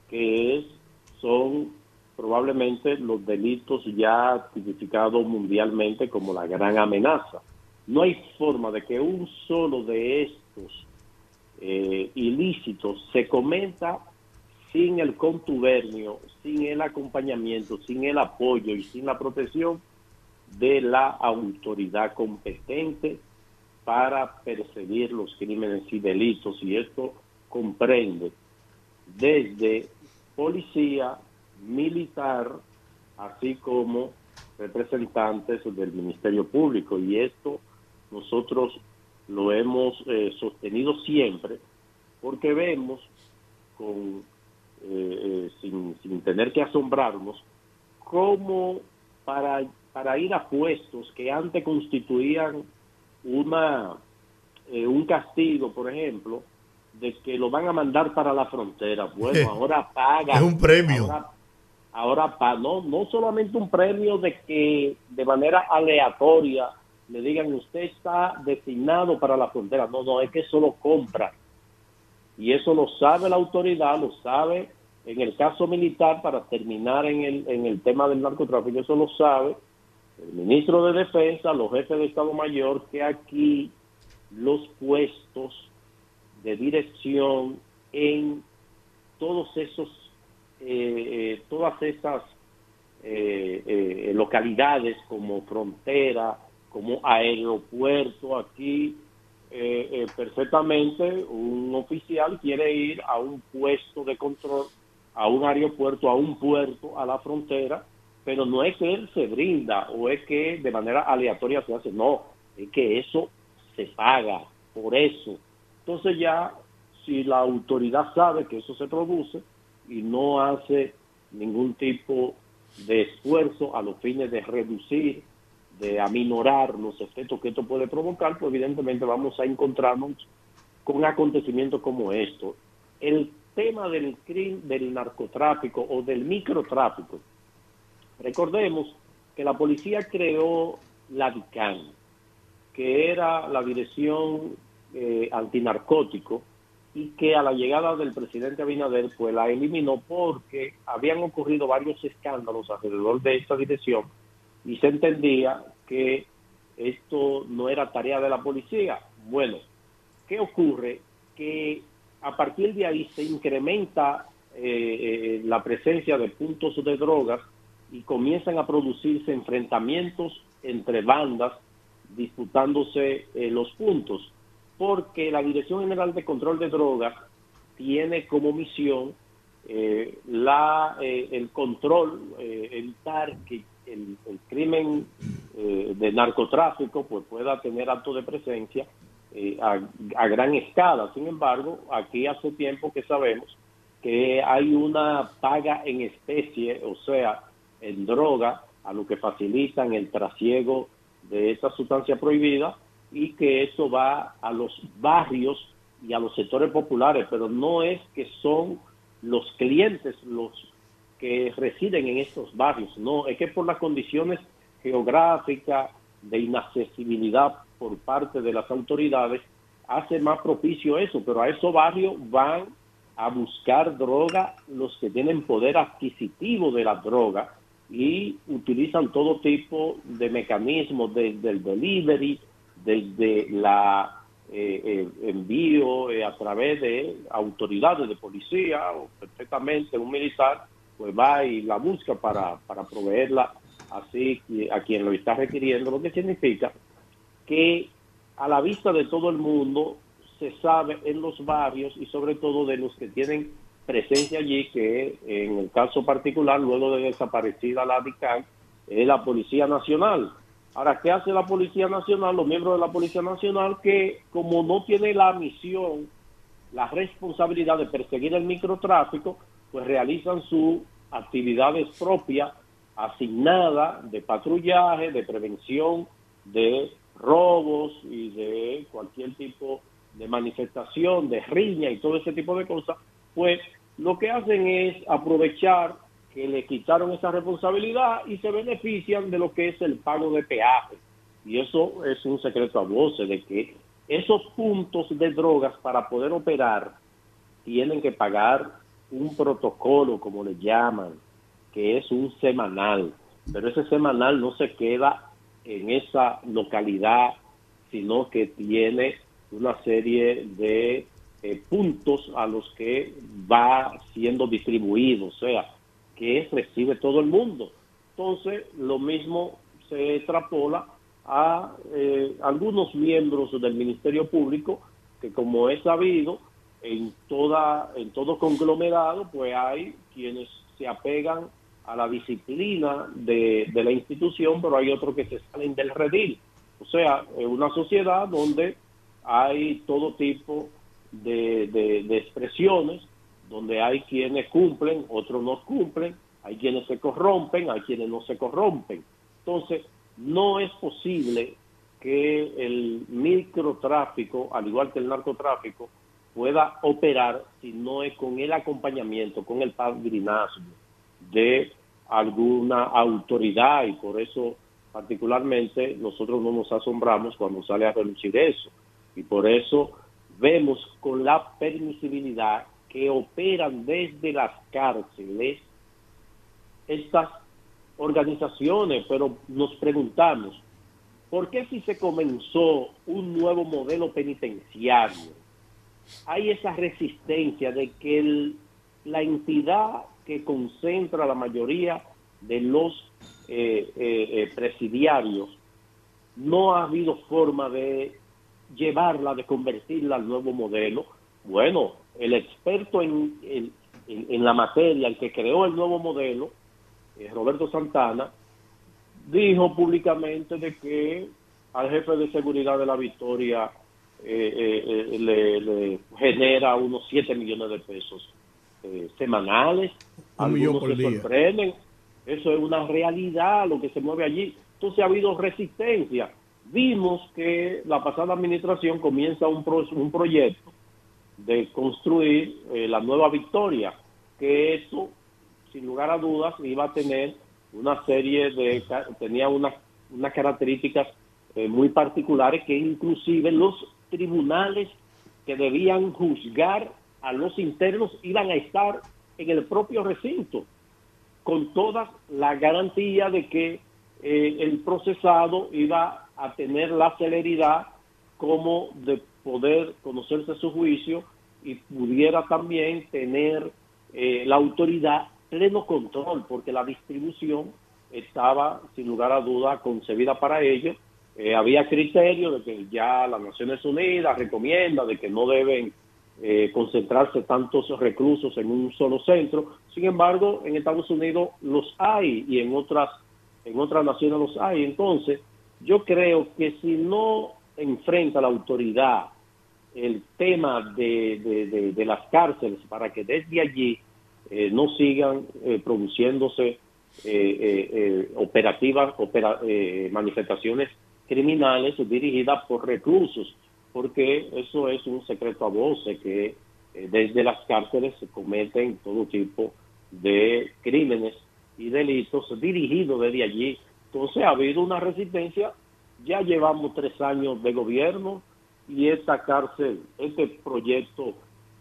que es, son probablemente los delitos ya tipificados mundialmente como la gran amenaza. No hay forma de que un solo de estos eh, ilícitos se cometa sin el contubernio, sin el acompañamiento, sin el apoyo y sin la protección de la autoridad competente para perseguir los crímenes y delitos. Y esto comprende desde policía, militar, así como representantes del Ministerio Público. Y esto nosotros lo hemos eh, sostenido siempre porque vemos con eh, eh, sin, sin tener que asombrarnos cómo para, para ir a puestos que antes constituían una eh, un castigo, por ejemplo, de que lo van a mandar para la frontera. Bueno, ahora paga. Es un premio. Ahora, ahora pa- no, no solamente un premio de que de manera aleatoria le digan usted está designado para la frontera. No, no, es que eso lo compra. Y eso lo sabe la autoridad, lo sabe en el caso militar, para terminar en el, en el tema del narcotráfico, eso lo sabe el ministro de Defensa, los jefes de Estado Mayor, que aquí los puestos de dirección en todos esos, eh, eh, todas esas eh, localidades como frontera, como aeropuerto, aquí perfectamente un oficial quiere ir a un puesto de control, a un aeropuerto, a un puerto, a la frontera, pero no es que él se brinda o es que de manera aleatoria se hace, no, es que eso se paga por eso. Entonces ya, si la autoridad sabe que eso se produce y no hace ningún tipo de esfuerzo a los fines de reducir, de aminorar los efectos que esto puede provocar, pues evidentemente vamos a encontrarnos con acontecimientos como esto. El tema del crimen, del narcotráfico o del microtráfico, recordemos que la policía creó la DICAN, que era la Dirección eh, Antinarcótico, y que a la llegada del presidente Abinader pues la eliminó porque habían ocurrido varios escándalos alrededor de esta dirección y se entendía que esto no era tarea de la policía. Bueno, ¿qué ocurre? Que a partir de ahí se incrementa eh, eh, la presencia de puntos de drogas y comienzan a producirse enfrentamientos entre bandas disputándose eh, los puntos, porque la Dirección General de Control de Drogas tiene como misión eh, la, eh, el control, eh, evitar que el, crimen eh, de narcotráfico pues pueda tener acto de presencia eh, a, a gran escala. Sin embargo, aquí hace tiempo que sabemos que hay una paga en especie, o sea, en droga, a lo que facilitan el trasiego de esta sustancia prohibida y que eso va a los barrios y a los sectores populares, pero no es que son los clientes los que residen en estos barrios, no, es que por las condiciones geográficas de inaccesibilidad por parte de las autoridades hace más propicio eso, pero a esos barrios van a buscar droga los que tienen poder adquisitivo de la droga y utilizan todo tipo de mecanismos desde el delivery, desde la eh, eh, envío eh, a través de autoridades de policía o perfectamente un militar, pues va y la busca para, para proveerla así a quien lo está requiriendo, lo que significa que a la vista de todo el mundo se sabe en los barrios y sobre todo de los que tienen presencia allí, que en el caso particular, luego de desaparecida la DICAN, es la Policía Nacional. Ahora, ¿qué hace la Policía Nacional, los miembros de la Policía Nacional, que como no tiene la misión, la responsabilidad de perseguir el microtráfico, pues realizan sus actividades propias asignadas de patrullaje, de prevención de robos y de cualquier tipo de manifestación, de riña y todo ese tipo de cosas, pues lo que hacen es aprovechar que le quitaron esa responsabilidad y se benefician de lo que es el pago de peaje. Y eso es un secreto a voces de que esos puntos de drogas para poder operar tienen que pagar un protocolo, como le llaman, que es un semanal. Pero ese semanal no se queda en esa localidad, sino que tiene una serie de eh, puntos a los que va siendo distribuido, o sea, que recibe todo el mundo. Entonces, lo mismo se extrapola a eh, algunos miembros del Ministerio Público que, como es sabido, en toda en todo conglomerado, pues hay quienes se apegan a la disciplina de, la institución, pero hay otros que se salen del redil. O sea, es una sociedad donde hay todo tipo de- de expresiones, donde hay quienes cumplen, otros no cumplen, hay quienes se corrompen, hay quienes no se corrompen. Entonces, no es posible que el microtráfico, al igual que el narcotráfico, pueda operar si no es con el acompañamiento, con el padrinazgo de alguna autoridad y por eso particularmente nosotros no nos asombramos cuando sale a relucir eso y por eso vemos con la permisibilidad que operan desde las cárceles estas organizaciones, pero nos preguntamos, ¿por qué si se comenzó un nuevo modelo penitenciario, hay esa resistencia de que la entidad que concentra la mayoría de los eh, eh, eh, presidiarios no ha habido forma de llevarla, de convertirla al nuevo modelo. Bueno, el experto en, en- en- la materia, el que creó el nuevo modelo, eh, Roberto Santana, dijo públicamente de que al jefe de seguridad de la Victoria eh, eh, le, le genera unos 7 millones de pesos semanales. Un Algunos se día. sorprenden. Eso es una realidad lo que se mueve allí. Entonces ha habido resistencia. Vimos que la pasada administración comienza un, pro- un proyecto de construir eh, la nueva Victoria, que eso, sin lugar a dudas, iba a tener una serie de, tenía unas, unas características eh, muy particulares que inclusive los tribunales que debían juzgar a los internos iban a estar en el propio recinto, con toda la garantía de que eh, el procesado iba a tener la celeridad como de poder conocerse su juicio y pudiera también tener eh, la autoridad pleno control, porque la distribución estaba, sin lugar a duda, concebida para ello. Eh, había criterio de que ya las Naciones Unidas recomienda de que no deben eh, concentrarse tantos reclusos en un solo centro. Sin embargo, en Estados Unidos los hay y en otras en otras naciones los hay. Entonces, yo creo que si no enfrenta la autoridad el tema de, de- las cárceles para que desde allí eh, no sigan eh, produciéndose eh, eh, eh, operativas, opera- manifestaciones criminales dirigidas por reclusos, porque eso es un secreto a voces que desde las cárceles se cometen todo tipo de crímenes y delitos dirigidos desde allí. Entonces ha habido una resistencia, ya llevamos tres años de gobierno y esta cárcel, este proyecto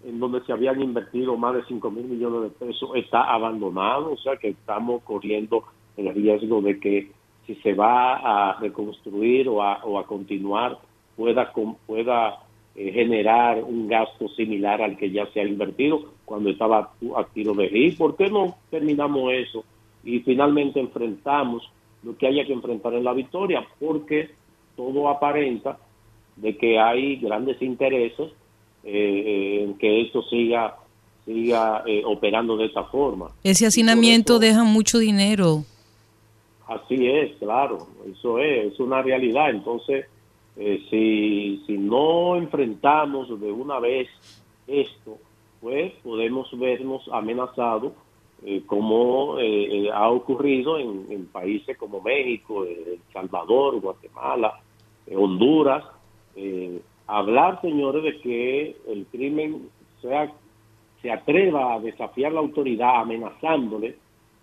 en donde se habían invertido más de 5 mil millones de pesos está abandonado, o sea que estamos corriendo el riesgo de que si se va a reconstruir o a, o a continuar pueda, pueda eh, generar un gasto similar al que ya se ha invertido cuando estaba activo de ¿Y por qué no terminamos eso y finalmente enfrentamos lo que haya que enfrentar en la victoria? Porque todo aparenta de que hay grandes intereses eh, en que esto siga siga eh, operando de esta forma. Ese hacinamiento deja mucho dinero. Así es, claro, eso es, es una realidad. Entonces, eh, si, si no enfrentamos de una vez esto, pues podemos vernos amenazados, eh, como eh, eh, ha ocurrido en, en países como México, eh, El Salvador, Guatemala, eh, Honduras. Eh, hablar, señores, de que el crimen sea, se atreva a desafiar la autoridad amenazándole,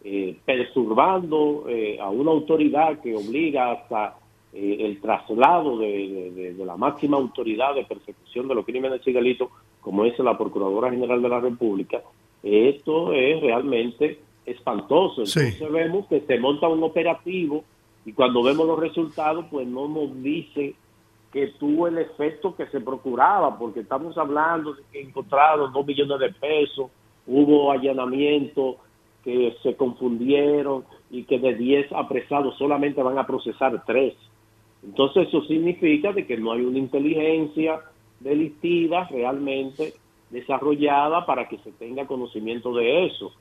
eh, perturbando eh, a una autoridad que obliga hasta eh, el traslado de, de- de- de la máxima autoridad de persecución de los crímenes y delitos, como es la Procuradora General de la República, esto es realmente espantoso. Sí. Entonces vemos que se monta un operativo y cuando vemos los resultados, pues no nos dice que tuvo el efecto que se procuraba, porque estamos hablando de que encontraron dos millones de pesos, hubo allanamientos que se confundieron y que de 10 apresados solamente van a procesar tres. Entonces eso significa de que no hay una inteligencia delictiva realmente desarrollada para que se tenga conocimiento de eso.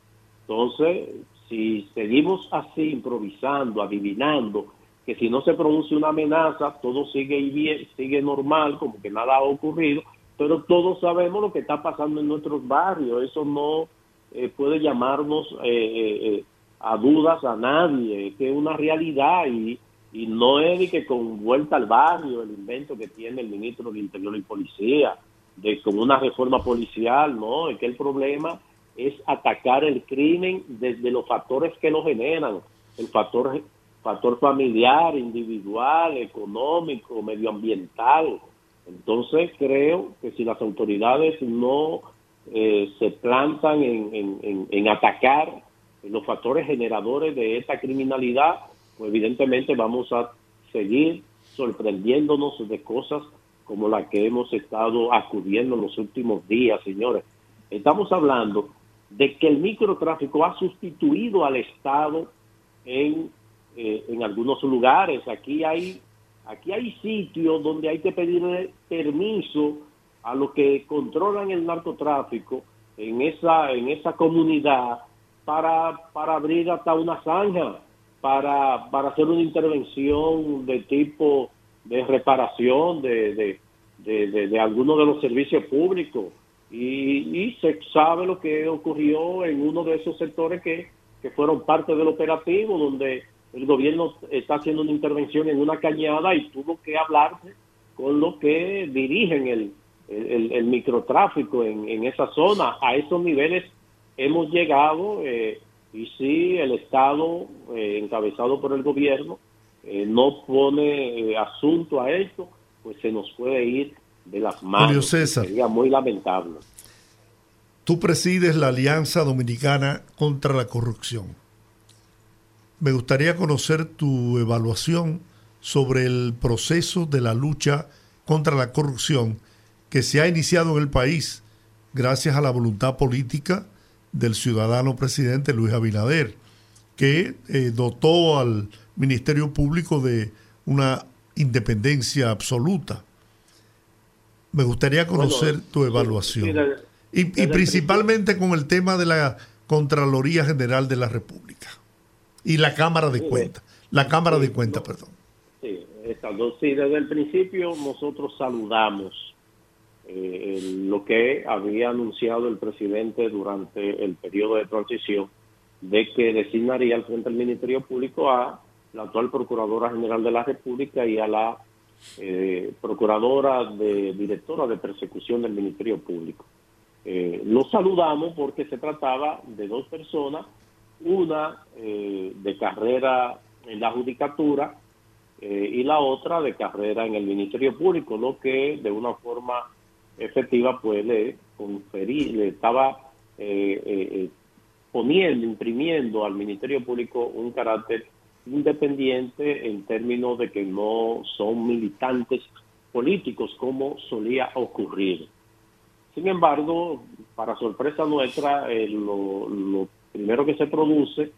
Entonces, si seguimos así improvisando, adivinando, que si no se pronuncia una amenaza, todo sigue bien, sigue normal, como que nada ha ocurrido, pero todos sabemos lo que está pasando en nuestros barrios. Eso no eh, puede llamarnos eh, eh, eh, a dudas a nadie, que es una realidad y, y no es de que con vuelta al barrio, el invento que tiene el ministro de Interior y Policía, de con una reforma policial, no, es que el problema es atacar el crimen desde los factores que lo generan, el factor factor familiar, individual, económico, medioambiental. Entonces creo que si las autoridades no eh, se plantan en, atacar los factores generadores de esta criminalidad, pues evidentemente vamos a seguir sorprendiéndonos de cosas como la que hemos estado acudiendo en los últimos días, señores. Estamos hablando de que el microtráfico ha sustituido al Estado en, eh, en algunos lugares. Aquí hay, aquí hay sitios donde hay que pedirle permiso a los que controlan el narcotráfico en esa, en esa comunidad para, para abrir hasta una zanja, para, para hacer una intervención de tipo de reparación de, de, de, de- de algunos de los servicios públicos. Y, y se sabe lo que ocurrió en uno de esos sectores que, que fueron parte del operativo, donde el gobierno está haciendo una intervención en una cañada y tuvo que hablarse con los que dirigen el, el, el microtráfico en, en esa zona. A esos niveles hemos llegado eh, y si el Estado, eh, encabezado por el gobierno, eh, no pone asunto a esto, pues se nos puede ir de las manos. César. Sería muy lamentable. Tú presides la Alianza Dominicana contra la Corrupción. Me gustaría conocer tu evaluación sobre el proceso de la lucha contra la corrupción que se ha iniciado en el país gracias a la voluntad política del ciudadano presidente Luis Abinader, que eh, dotó al Ministerio Público de una independencia absoluta. Me gustaría conocer Bueno, tu sí, evaluación. sí, Y, principalmente con el tema de la Contraloría General de la República y la Cámara de Cuentas. La Cámara de Cuentas, perdón. Sí, estas dos. Sí, desde el principio nosotros saludamos eh, lo que había anunciado el presidente durante el periodo de transición de que designaría al frente del Ministerio Público a la actual Procuradora General de la República y a la eh, Procuradora de Directora de Persecución del Ministerio Público. Eh, lo saludamos porque se trataba de dos personas, una eh, de carrera en la judicatura eh, y la otra de carrera en el Ministerio Público, lo que de una forma efectiva pues le conferí, le estaba eh, eh, eh, poniendo, imprimiendo al Ministerio Público un carácter independiente en términos de que no son militantes políticos como solía ocurrir. Sin embargo, para sorpresa nuestra, eh, lo, lo primero que se produce,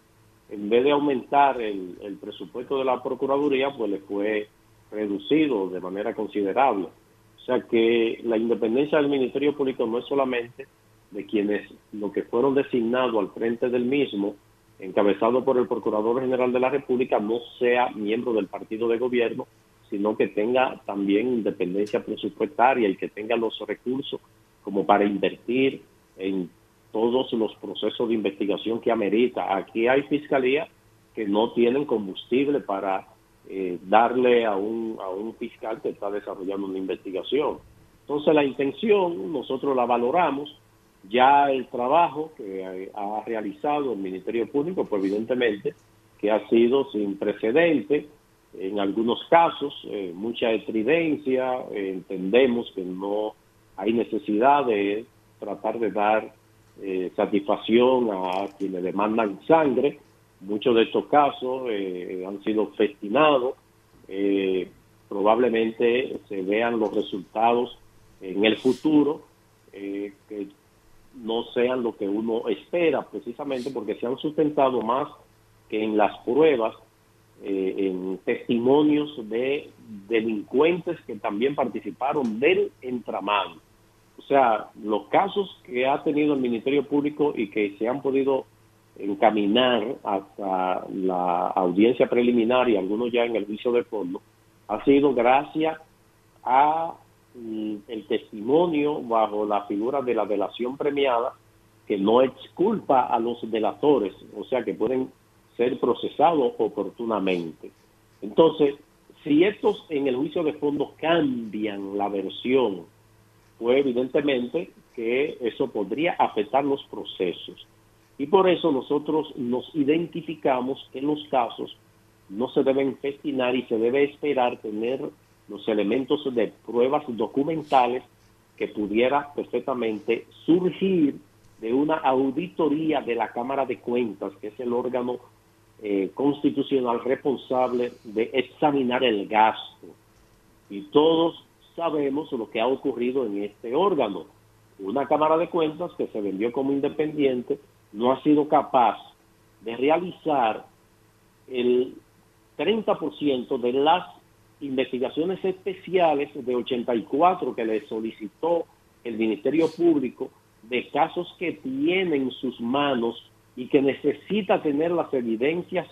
en vez de aumentar el, el presupuesto de la Procuraduría, pues le fue reducido de manera considerable. O sea que la independencia del Ministerio Público no es solamente de quienes lo que fueron designados al frente del mismo, encabezado por el Procurador General de la República, no sea miembro del partido de gobierno, sino que tenga también independencia presupuestaria y que tenga los recursos como para invertir en todos los procesos de investigación que amerita. Aquí hay fiscalías que no tienen combustible para eh, darle a un, a un fiscal que está desarrollando una investigación. Entonces la intención nosotros la valoramos, ya el trabajo que ha realizado el Ministerio Público, pues evidentemente que ha sido sin precedente, en algunos casos, eh, mucha estridencia, eh, entendemos que no hay necesidad de tratar de dar eh, satisfacción a quienes demandan sangre. Muchos de estos casos eh, han sido festinados. Eh, probablemente se vean los resultados en el futuro eh, que no sean lo que uno espera, precisamente porque se han sustentado más que en las pruebas, eh, en testimonios de delincuentes que también participaron del entramado. O sea, los casos que ha tenido el Ministerio Público y que se han podido encaminar hasta la audiencia preliminar y algunos ya en el juicio de fondo, ha sido gracias a mm, el testimonio bajo la figura de la delación premiada que no exculpa a los delatores, o sea que pueden ser procesados oportunamente. Entonces, si estos en el juicio de fondo cambian la versión fue evidentemente que eso podría afectar los procesos. Y por eso nosotros nos identificamos que en los casos no se deben festinar y se debe esperar tener los elementos de pruebas documentales que pudiera perfectamente surgir de una auditoría de la Cámara de Cuentas, que es el órgano eh, constitucional responsable de examinar el gasto. Y todos sabemos lo que ha ocurrido en este órgano. Una Cámara de Cuentas que se vendió como independiente no ha sido capaz de realizar el 30% de las investigaciones especiales de 84 que le solicitó el Ministerio Público de casos que tiene en sus manos y que necesita tener las evidencias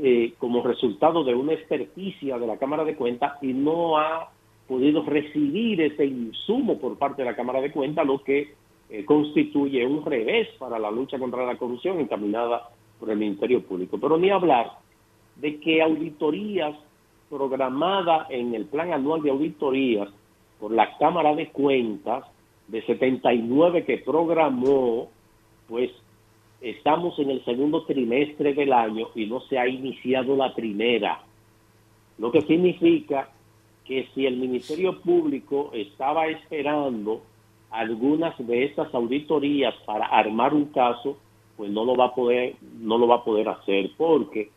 eh, como resultado de una experticia de la Cámara de Cuentas y no ha podido recibir ese insumo por parte de la Cámara de Cuentas, lo que eh, constituye un revés para la lucha contra la corrupción encaminada por el Ministerio Público. Pero ni hablar de que auditorías programadas en el plan anual de auditorías por la Cámara de Cuentas de 79 que programó, pues estamos en el segundo trimestre del año y no se ha iniciado la primera, lo que significa que si el Ministerio Público estaba esperando algunas de estas auditorías para armar un caso, pues no lo va a poder, no lo va a poder hacer, porque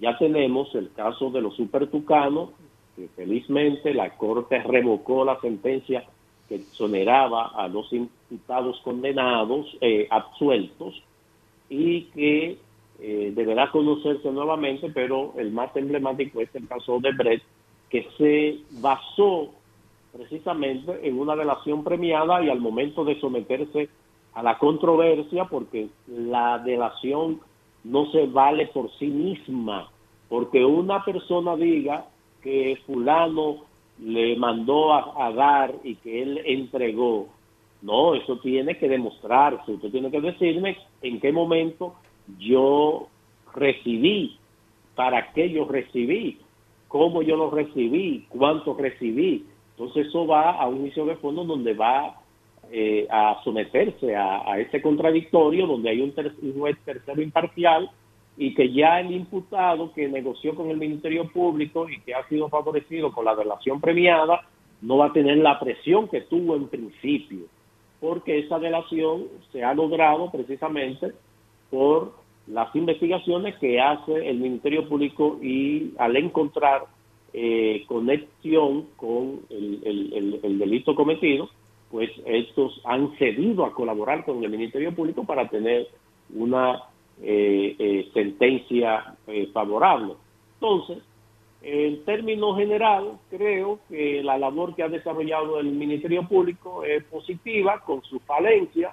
ya tenemos el caso de los supertucanos, que felizmente la Corte revocó la sentencia que exoneraba a los imputados condenados, eh, absueltos, y que eh, deberá conocerse nuevamente, pero el más emblemático es el caso de Brett, que se basó precisamente en una delación premiada y al momento de someterse a la controversia, porque la delación no se vale por sí misma, porque una persona diga que fulano le mandó a, dar y que él entregó, no, eso tiene que demostrarse, usted tiene que decirme en qué momento yo recibí, para qué yo recibí, cómo yo lo recibí, cuánto recibí. Entonces eso va a un juicio de fondo donde va eh, a someterse a, ese contradictorio, donde hay un, ter un juez tercero imparcial y que ya el imputado que negoció con el Ministerio Público y que ha sido favorecido con la delación premiada, no va a tener la presión que tuvo en principio, porque esa delación se ha logrado precisamente por las investigaciones que hace el Ministerio Público y al encontrar eh, conexión con el, el- el- el delito cometido, pues estos han cedido a colaborar con el Ministerio Público para tener una eh, eh, sentencia eh, favorable. Entonces, en términos general, creo que la labor que ha desarrollado el Ministerio Público es positiva con su falencia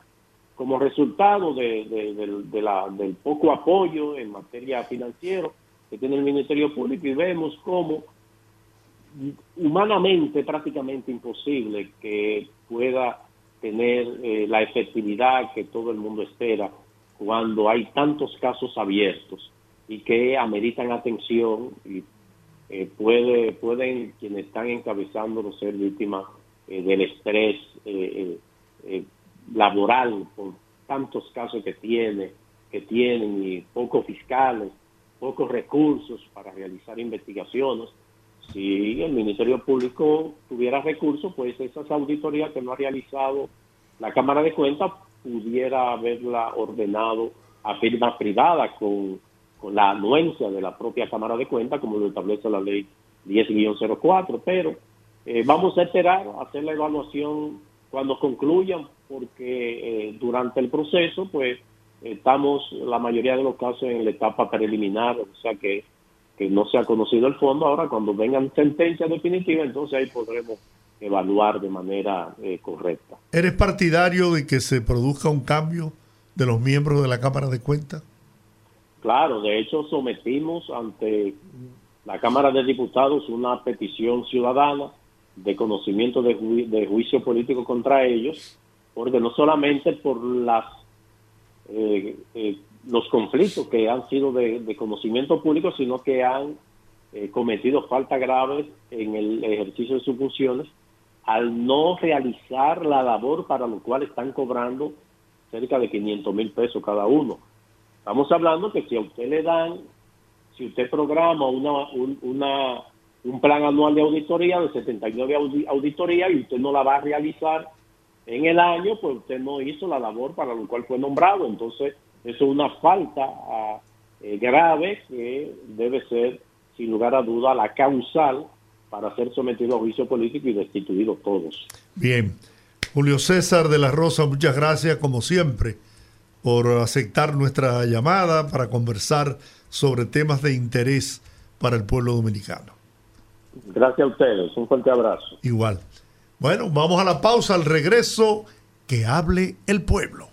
como resultado de, la- del poco apoyo en materia financiera que tiene el Ministerio Público y vemos cómo humanamente prácticamente imposible que pueda tener eh, la efectividad que todo el mundo espera cuando hay tantos casos abiertos y que ameritan atención y eh, puede, pueden quienes están encabezándolo ser víctimas eh, del estrés eh, eh, eh, laboral por tantos casos que tiene que tienen y pocos fiscales, pocos recursos para realizar investigaciones. Si el Ministerio Público tuviera recursos, pues esas auditorías que no ha realizado la Cámara de Cuentas pudiera haberla ordenado a firma privada con, con la anuencia de la propia Cámara de Cuentas, como lo establece la ley 10-04, pero eh, vamos a esperar a hacer la evaluación cuando concluyan, porque eh, durante el proceso, pues estamos la mayoría de los casos en la etapa preliminar, o sea que, que no se ha conocido el fondo. Ahora, cuando vengan sentencias definitivas, entonces ahí podremos evaluar de manera eh, correcta. ¿Eres partidario de que se produzca un cambio de los miembros de la Cámara de Cuentas? Claro, de hecho sometimos ante la Cámara de Diputados una petición ciudadana de conocimiento de, ju- de juicio político contra ellos, porque no solamente por las eh, eh, los conflictos que han sido de, conocimiento público, sino que han eh, cometido faltas graves en el ejercicio de sus funciones al no realizar la labor para lo cual están cobrando cerca de 500 mil pesos cada uno. Estamos hablando que si a usted le dan, si usted programa una, un, una, un plan anual de auditoría de 79 audi- auditorías y usted no la va a realizar en el año, pues usted no hizo la labor para lo cual fue nombrado. Entonces, eso es una falta ah, eh, grave que debe ser, sin lugar a duda, la causal para ser sometido a juicio político y destituidos todos. Bien. Julio César de la Rosa, muchas gracias como siempre por aceptar nuestra llamada para conversar sobre temas de interés para el pueblo dominicano. Gracias a ustedes. Un fuerte abrazo. Igual. Bueno, vamos a la pausa, al regreso, que hable el pueblo.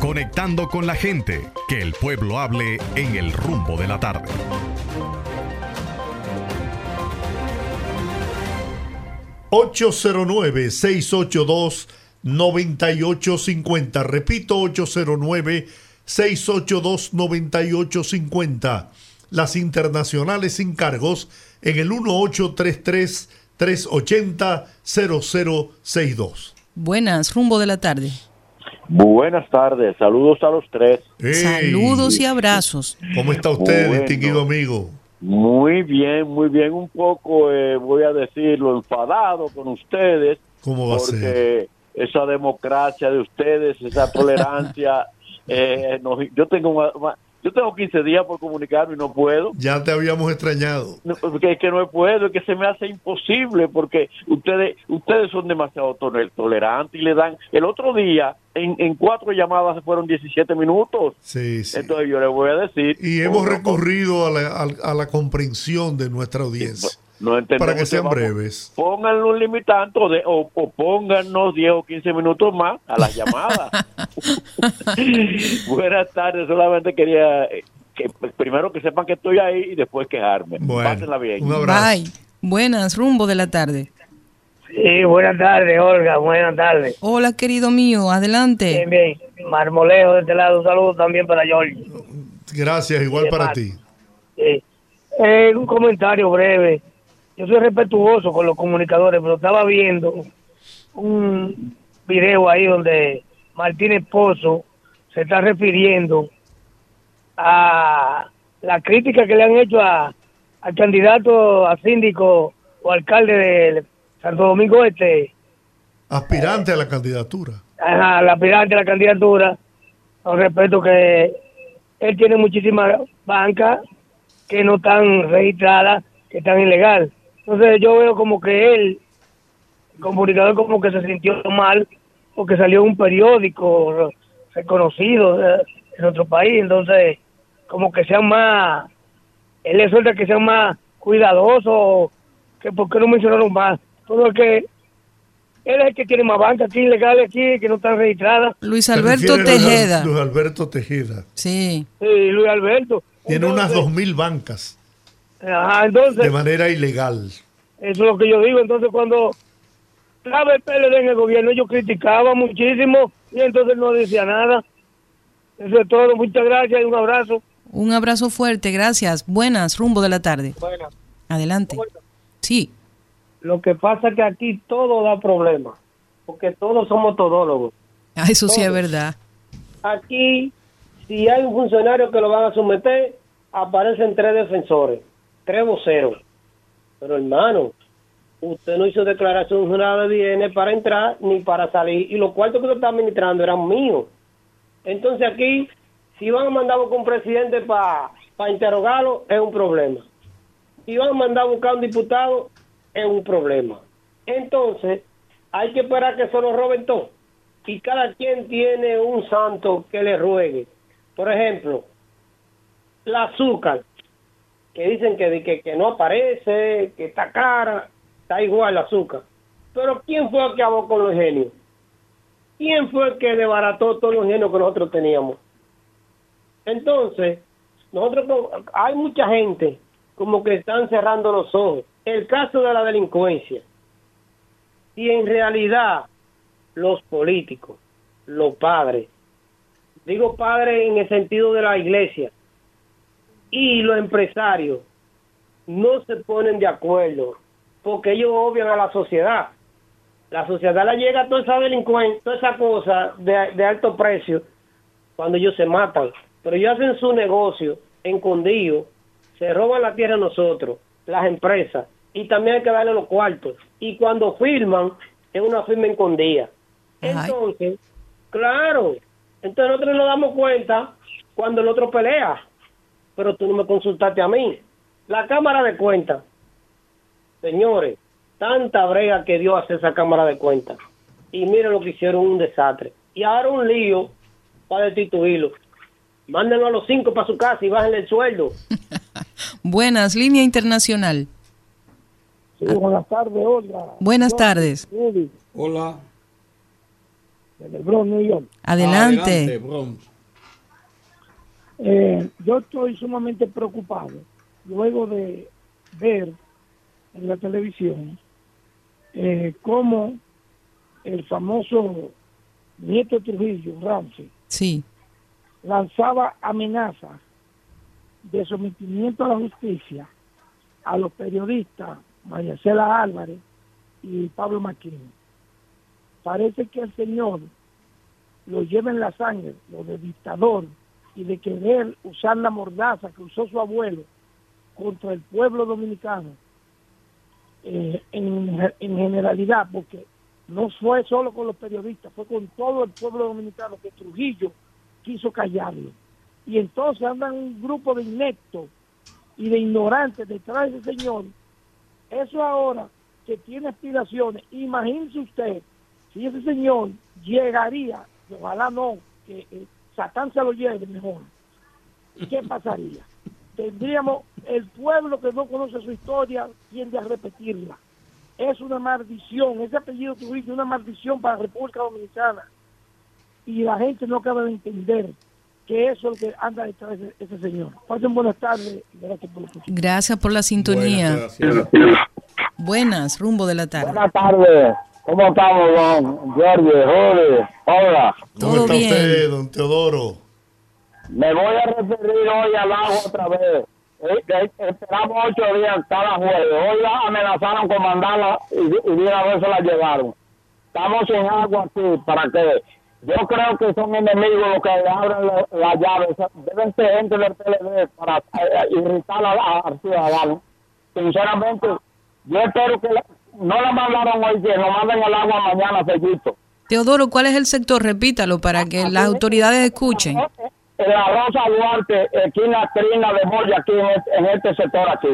Conectando con la gente, que el pueblo hable en el rumbo de la tarde. ...809-682-9850... Repito, 809-682-9850... Las internacionales sin cargos... ...en el 1833-380-0062. Buenas, rumbo de la tarde. Buenas tardes, saludos a los tres. Saludos y abrazos. ¿Cómo está usted, Bueno. distinguido amigo? Muy bien, muy bien, un poco, eh, voy a decirlo, enfadado con ustedes. ¿Cómo va a porque ser? esa democracia de ustedes, esa tolerancia, eh, no- yo tengo una- yo tengo 15 días por comunicarme y no puedo. Ya te habíamos extrañado. No, porque es que no puedo, es que se me hace imposible porque ustedes ustedes son demasiado tole- tolerantes y le dan el otro día en, en cuatro llamadas se fueron 17 minutos. Sí, sí. Entonces yo le voy a decir Y hemos recurrido a la, a- a la comprensión de nuestra audiencia. No entendemos para que sean vamos- breves. Pónganlo un limitante o, de- o, o pónganos 10 o 15 minutos más a las llamadas. Buenas tardes, solamente quería eh, que pues, primero que sepan que estoy ahí y después quejarme. Pásenla bien. Bye. Buenas, rumbo de la tarde. Sí, buenas tardes, Olga, buenas tardes. Hola, querido mío, adelante. Bien, bien. Marmolejo de este lado, un saludo también para George. Gracias, igual para ti. Sí. Eh, un comentario breve. Yo soy respetuoso con los comunicadores, pero estaba viendo un video ahí donde Martínez Pozo se está refiriendo a la crítica que le han hecho a, al candidato a síndico o alcalde de Santo Domingo Este, Aspirante a la candidatura. Ajá, la aspirante a la candidatura, con respeto que él tiene muchísimas bancas que no están registradas, que están ilegal. Entonces yo veo como que él, el comunicador como que se sintió mal porque salió en un periódico reconocido de, de nuestro país, entonces como que sean más, él le suelta que sean más cuidadosos, que por qué no mencionaron más, todo el que él es el que tiene más bancas aquí ilegales aquí que no están registradas. Luis ¿Te Alberto Tejeda. Luis Alberto Tejeda. Sí. Sí, Luis Alberto. Tiene unas dos mil bancas Ajá, entonces, de manera ilegal. Eso es lo que yo digo. Entonces, cuando estaba el PLD en el gobierno, yo criticaba muchísimo y entonces no decía nada. Eso es todo. Muchas gracias y un abrazo. Un abrazo fuerte, gracias. Buenas, rumbo de la tarde. Bueno, Adelante. Sí. lo que pasa es que aquí todo da problemas, porque todos somos todólogos. Ah, eso sí es verdad. Aquí, si hay un funcionario que lo van a someter, aparecen tres defensores, tres voceros. Pero hermano, usted no hizo declaración jurada de bienes para entrar ni para salir, y los cuartos que usted está administrando eran míos. Entonces aquí, si van a mandar buscar un presidente para interrogarlo, es un problema. Si van a mandar a buscar un diputado, es un problema. Entonces, hay que esperar que se lo roben todo. Y cada quien tiene un santo que le ruegue. Por ejemplo, el azúcar, que dicen que, que, que no aparece, que está cara, está igual el azúcar. Pero ¿quién fue el que acabó con los genios? ¿Quién fue el que desbarató todos los genios que nosotros teníamos? Entonces, nosotros hay mucha gente como que están cerrando los ojos. El caso de la delincuencia. Y en realidad los políticos, los padres, digo padres en el sentido de la iglesia, y los empresarios no se ponen de acuerdo porque ellos obvian a la sociedad. La sociedad la llega a toda esa delincuencia, toda esa cosa de, de alto precio cuando ellos se matan. Pero ellos hacen su negocio escondido, se roban la tierra a nosotros, las empresas, y también hay que darle los cuartos. Y cuando firman, es una firma escondida. Entonces, claro, entonces nosotros nos damos cuenta cuando el otro pelea, pero tú no me consultaste a mí. La Cámara de Cuentas, señores, tanta brega que dio hacer esa Cámara de Cuentas. Y miren lo que hicieron, un desastre. Y ahora un lío para destituirlo. Mándenlo a los cinco para su casa y bájenle el sueldo. Buenas, línea internacional. Sí, buenas tardes, Olga. Buenas tardes. Hola. Desde el Bronx, New York. Adelante. Eh, yo estoy sumamente preocupado luego de ver en la televisión eh, cómo el famoso Nieto Trujillo, Ramsey, Sí. lanzaba amenazas de sometimiento a la justicia a los periodistas María Cela Álvarez y Pablo Maquín. Parece que el señor lo lleva en la sangre, lo de dictador y de querer usar la mordaza que usó su abuelo contra el pueblo dominicano eh, en, en generalidad, porque no fue solo con los periodistas, fue con todo el pueblo dominicano que Trujillo quiso callarlo. Y entonces andan un grupo de ineptos y de ignorantes detrás de ese señor. Eso ahora que tiene aspiraciones, imagínese usted si ese señor llegaría, ojalá no, que eh, Satán se lo lleve mejor. ¿Qué pasaría? Tendríamos el pueblo que no conoce su historia tiende a repetirla. Es una maldición, ese apellido es una maldición para la República Dominicana y la gente no acaba de entender que eso es lo que anda detrás de ese señor. Pasen buenas tardes. y Gracias por. Gracias por la sintonía. Buenas, rumbo de la tarde. Buenas tardes. ¿Cómo estamos, don Jorge, Jorge? Hola. ¿Cómo está usted, don Teodoro? Me voy a referir hoy al agua otra vez. Eh, que Esperamos ocho días cada jueves. Hoy la amenazaron con mandarla y, y de una vez se la llevaron. Estamos sin agua aquí para que yo creo que son enemigos los que le abren la, la llave. Deben ser gente del PLD para eh, irritar a- a- al ciudadano. Sinceramente, yo espero que la- no la mandaron hoy, que nos manden el agua mañana, sellito. Teodoro, ¿cuál es el sector? Repítalo para que las autoridades escuchen. Eh, en la Rosa Duarte, esquina Trina de Moya, aquí en este, en este sector aquí.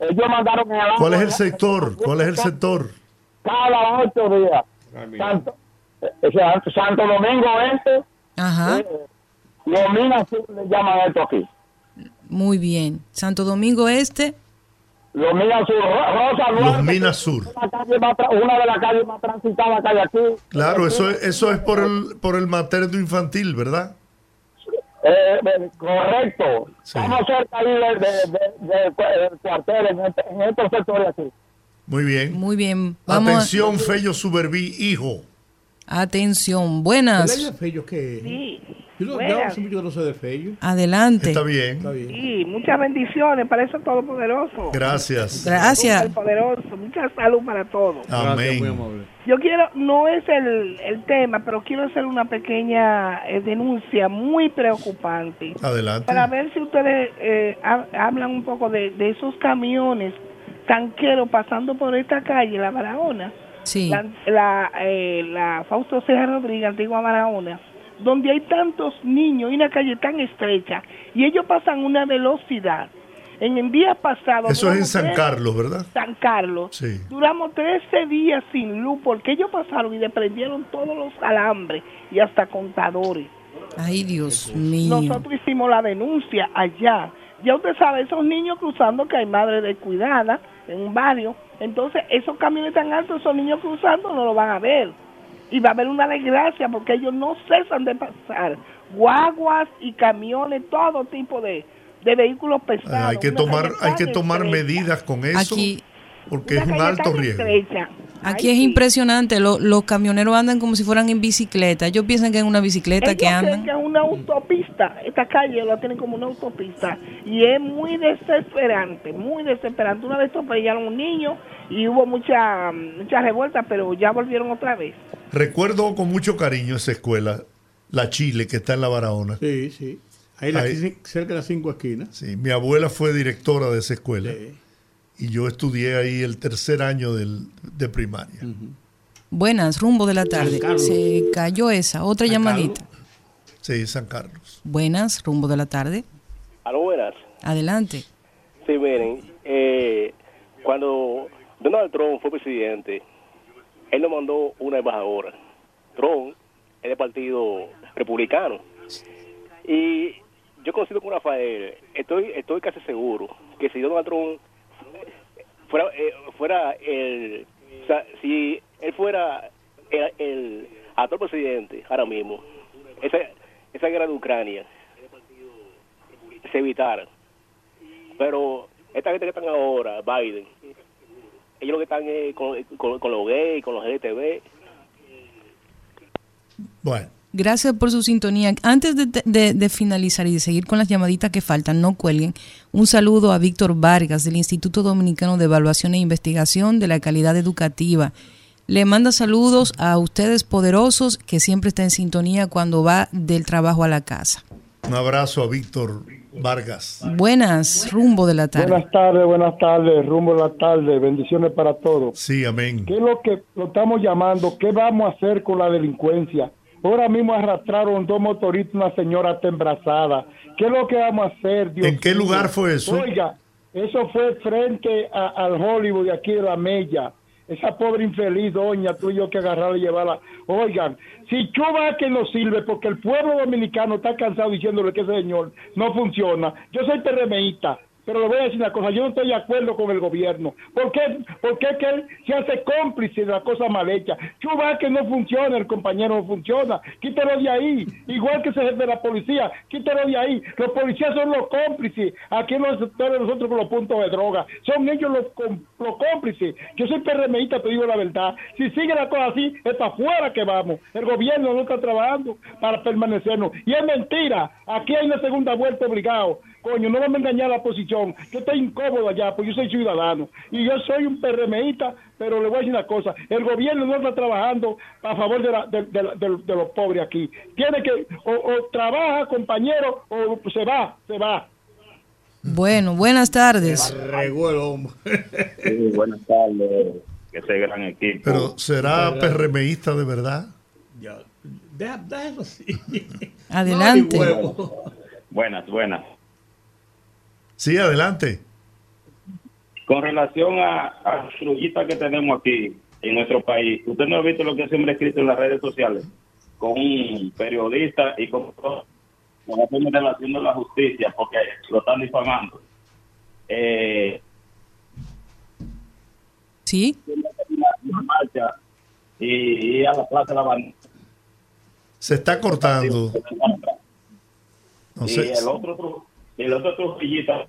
Ellos mandaron el ¿Cuál es el agua- sector? ¿Cuál es el sector? Cada ocho días. Santo, eh, Santo Domingo Este, Ajá. eh, Lomina le llaman esto aquí. Muy bien. Santo Domingo Este. Lomina Sur, Ro- Rosa Duarte. Los Minas Sur. una de las calles más transitadas que hay aquí. Claro, eso es, eso es por el por el materno infantil, ¿verdad? Eh, eh, correcto. Estamos cerca ahí de- de- de- de- del cuartel en, este, en estos sectores aquí. Muy bien. Muy bien. Vamos. a- Atención, Fello Suberví, hijo. Atención. Buenas. ¿El de Fello qué es? Sí. Yo, Buenas. yo hace mucho que no sé de Fello. Adelante. Está bien. Está bien. Sí, muchas bendiciones para eso todopoderoso. Gracias. Gracias. Poderoso, mucha salud para todos. Amén. Yo quiero, no es el, el tema, pero quiero hacer una pequeña eh, denuncia muy preocupante. Adelante. Para ver si ustedes eh, ha- hablan un poco de, de esos camiones tanqueros pasando por esta calle, la Barahona. Sí. La, la, eh, la Fausto Ceja Rodríguez, antigua Barahona, donde hay tantos niños y una calle tan estrecha, y ellos pasan una velocidad. En el día pasado... Eso es en duramos San tres- Carlos, ¿verdad? San Carlos. Sí. Duramos 13 días sin luz porque ellos pasaron y desprendieron todos los alambres y hasta contadores. Ay, Dios mío. Nosotros hicimos la denuncia allá. Ya usted sabe, esos niños cruzando que hay madres descuidadas en un barrio. Entonces, esos camiones tan altos, esos niños cruzando no lo van a ver. Y va a haber una desgracia porque ellos no cesan de pasar. Guaguas y camiones, todo tipo de, de vehículos pesados. Hay que tomar, hay que tomar medidas con eso, Aquí, porque es un alto riesgo. estrecha. aquí Ay, es sí. impresionante. Lo- los camioneros andan como si fueran en bicicleta. Ellos piensan que es una bicicleta Ellos que creen andan. que es una autopista. Esta calle la tienen como una autopista. Y es muy desesperante, muy desesperante. Una vez atropellaron a un niño y hubo mucha, mucha revuelta, pero ya volvieron otra vez. Recuerdo con mucho cariño esa escuela, la Chile, que está en la Barahona. Sí, sí. Ahí, la- Ahí. cerca de las cinco esquinas. Sí, mi abuela fue directora de esa escuela Sí. Y yo estudié ahí el tercer año del- de primaria. Buenas, rumbo de la tarde. Se cayó esa. Otra San llamadita. Sí, San Carlos. Buenas, rumbo de la tarde. Aló, buenas. Adelante. Sí, miren, eh, cuando Donald Trump fue presidente, él nos mandó una embajadora. Trump es del Partido Republicano. Y yo coincido con Rafael, estoy estoy casi seguro que si Donald Trump fuera, eh, fuera el... Si él fuera el, el actual presidente ahora mismo, esa, esa guerra de Ucrania se evitara. Pero esta gente que están ahora, Biden, ellos lo que están es con, con, con los gays, con los LGTB. Bueno, Gracias por su sintonía. Antes de, de- de finalizar y de seguir con las llamaditas que faltan, no cuelguen. Un saludo a Víctor Vargas del Instituto Dominicano de Evaluación e Investigación de la Calidad Educativa. Le manda saludos a ustedes poderosos que siempre está en sintonía cuando va del trabajo a la casa. un abrazo a Víctor Vargas. Buenas, rumbo de la tarde. Buenas tardes, buenas tardes, rumbo de la tarde, bendiciones para todos. Sí, amén. ¿Qué es lo que lo estamos llamando? ¿Qué vamos a hacer con la delincuencia? Ahora mismo arrastraron dos motoristas, una señora está embarazada. ¿Qué es lo que vamos a hacer? Dios ¿En qué lugar fue eso? Oiga, eso fue frente a- al Hollywood de aquí de la Mella. Esa pobre infeliz doña, tú y yo que agarrarla y llevarla. Oigan, si Cuba que no sirve porque el pueblo dominicano está cansado diciéndole que ese señor no funciona. Yo soy PRMista, pero le voy a decir una cosa, yo no estoy de acuerdo con el gobierno. ¿Por qué? Porque es que él se hace cómplice de la cosa mal hecha. Que no funciona, el compañero no funciona. Quítalo de ahí. Igual que ese jefe de la policía, quítalo de ahí. Los policías son los cómplices. Aquí en los sectores nosotros con los puntos de droga. Son ellos los cómplices. Yo soy PRMista, te digo la verdad. Si sigue la cosa así, es para afuera que vamos. El gobierno no está trabajando para permanecernos. Y es mentira. Aquí hay una segunda vuelta obligado. Coño, no vamos a engañar a la posición. Yo estoy incómodo allá, porque yo soy ciudadano. Y yo soy un PRMista, pero le voy a decir una cosa. El gobierno no está trabajando a favor de, la- de- de la- de- de los pobres aquí. Tiene que, o, o trabaja, compañero, o se va, se va. Bueno, buenas tardes. Regó el hombre. Sí, buenas tardes, ese gran equipo. Pero ¿será PRMista de verdad? Ya, eso así. Adelante. No. Buenas, buenas. Sí, adelante. Con relación a, a la crullita que tenemos aquí en nuestro país, ¿usted no ha visto lo que ese hombre ha escrito en las redes sociales? Con un periodista y con, con la relación de la justicia, porque lo están difamando. Eh, Sí. una marcha y, y a la plaza de la bandera. Se está cortando. No y el otro, tru- el otro trujillita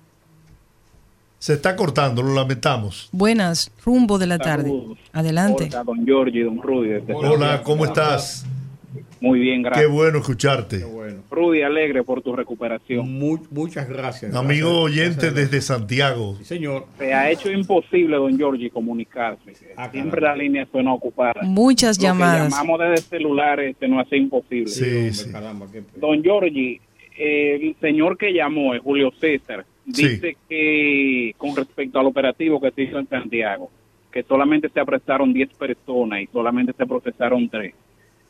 se está cortando, lo lamentamos. Buenas, rumbo de la tarde. Saludos. Adelante. Hola, don Giorgi, don Rudy. desde Hola, Santiago. ¿cómo estás? Muy bien, Qué gracias. bueno escucharte. Rudy, alegre por tu recuperación. muchas gracias. Amigo oyente desde Santiago. señor. Se ha hecho imposible, don Giorgi, comunicarse. Siempre la línea suena ocupada. Muchas Lo que llamadas. llamamos desde celulares se nos hace imposible. Sí, sí. Don Giorgi, el señor que llamó es Julio César. Dice que con respecto al operativo que se hizo en Santiago, que solamente se apresaron 10 personas y solamente se procesaron 3.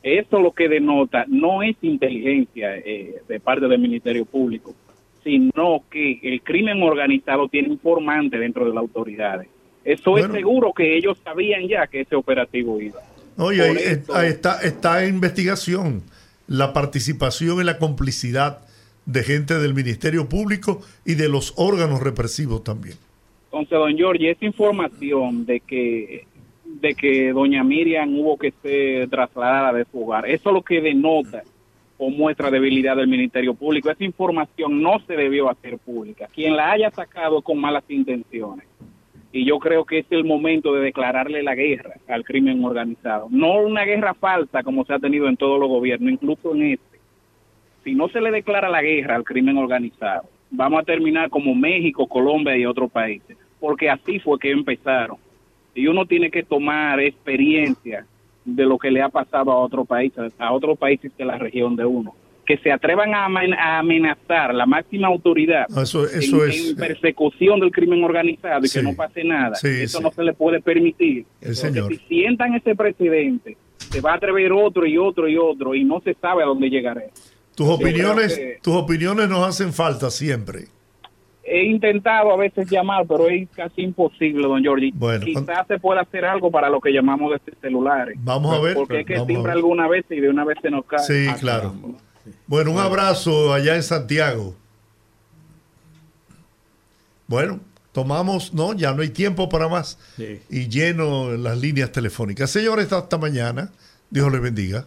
Eso lo que denota no es inteligencia eh, de parte del Ministerio Público, sino que el crimen organizado tiene informantes dentro de las autoridades. Eso Bueno. es seguro que ellos sabían ya que ese operativo iba. Oye, ahí, eh, está, está en investigación la participación y la complicidad de gente del Ministerio Público y de los órganos represivos también. Entonces, don Giorgi, esa información de que de que doña Miriam hubo que ser trasladada de su hogar, eso es lo que denota o muestra debilidad del Ministerio Público. Esa información no se debió hacer pública. Quien la haya sacado con malas intenciones. Y yo creo que es el momento de declararle la guerra al crimen organizado. No una guerra falsa como se ha tenido en todos los gobiernos, incluso en este. Si no se le declara la guerra al crimen organizado, vamos a terminar como México, Colombia y otros países. Porque así fue que empezaron. Y uno tiene que tomar experiencia de lo que le ha pasado a otros países, a otros países de la región de uno. Que se atrevan a, amen- a amenazar la máxima autoridad Eso, eso en, es. en persecución del crimen organizado y Sí. que no pase nada. Sí, Eso sí. no se le puede permitir. El señor. Si sientan ese precedente, se va a atrever otro y otro y otro y no se sabe a dónde llegará. Tus opiniones, que- tus opiniones nos hacen falta siempre. He intentado a veces llamar, pero es casi imposible, don Jordi. Bueno, Quizás se pueda hacer algo para lo que llamamos desde celulares. Vamos a ver, Porque es que vamos a siempre ver. alguna vez y de una vez se nos cae. Sí, Ah, claro. Bueno, un abrazo allá en Santiago. Bueno, tomamos, no, ya no hay tiempo para más. Y lleno las líneas telefónicas. Señores, hasta mañana. Dios les bendiga.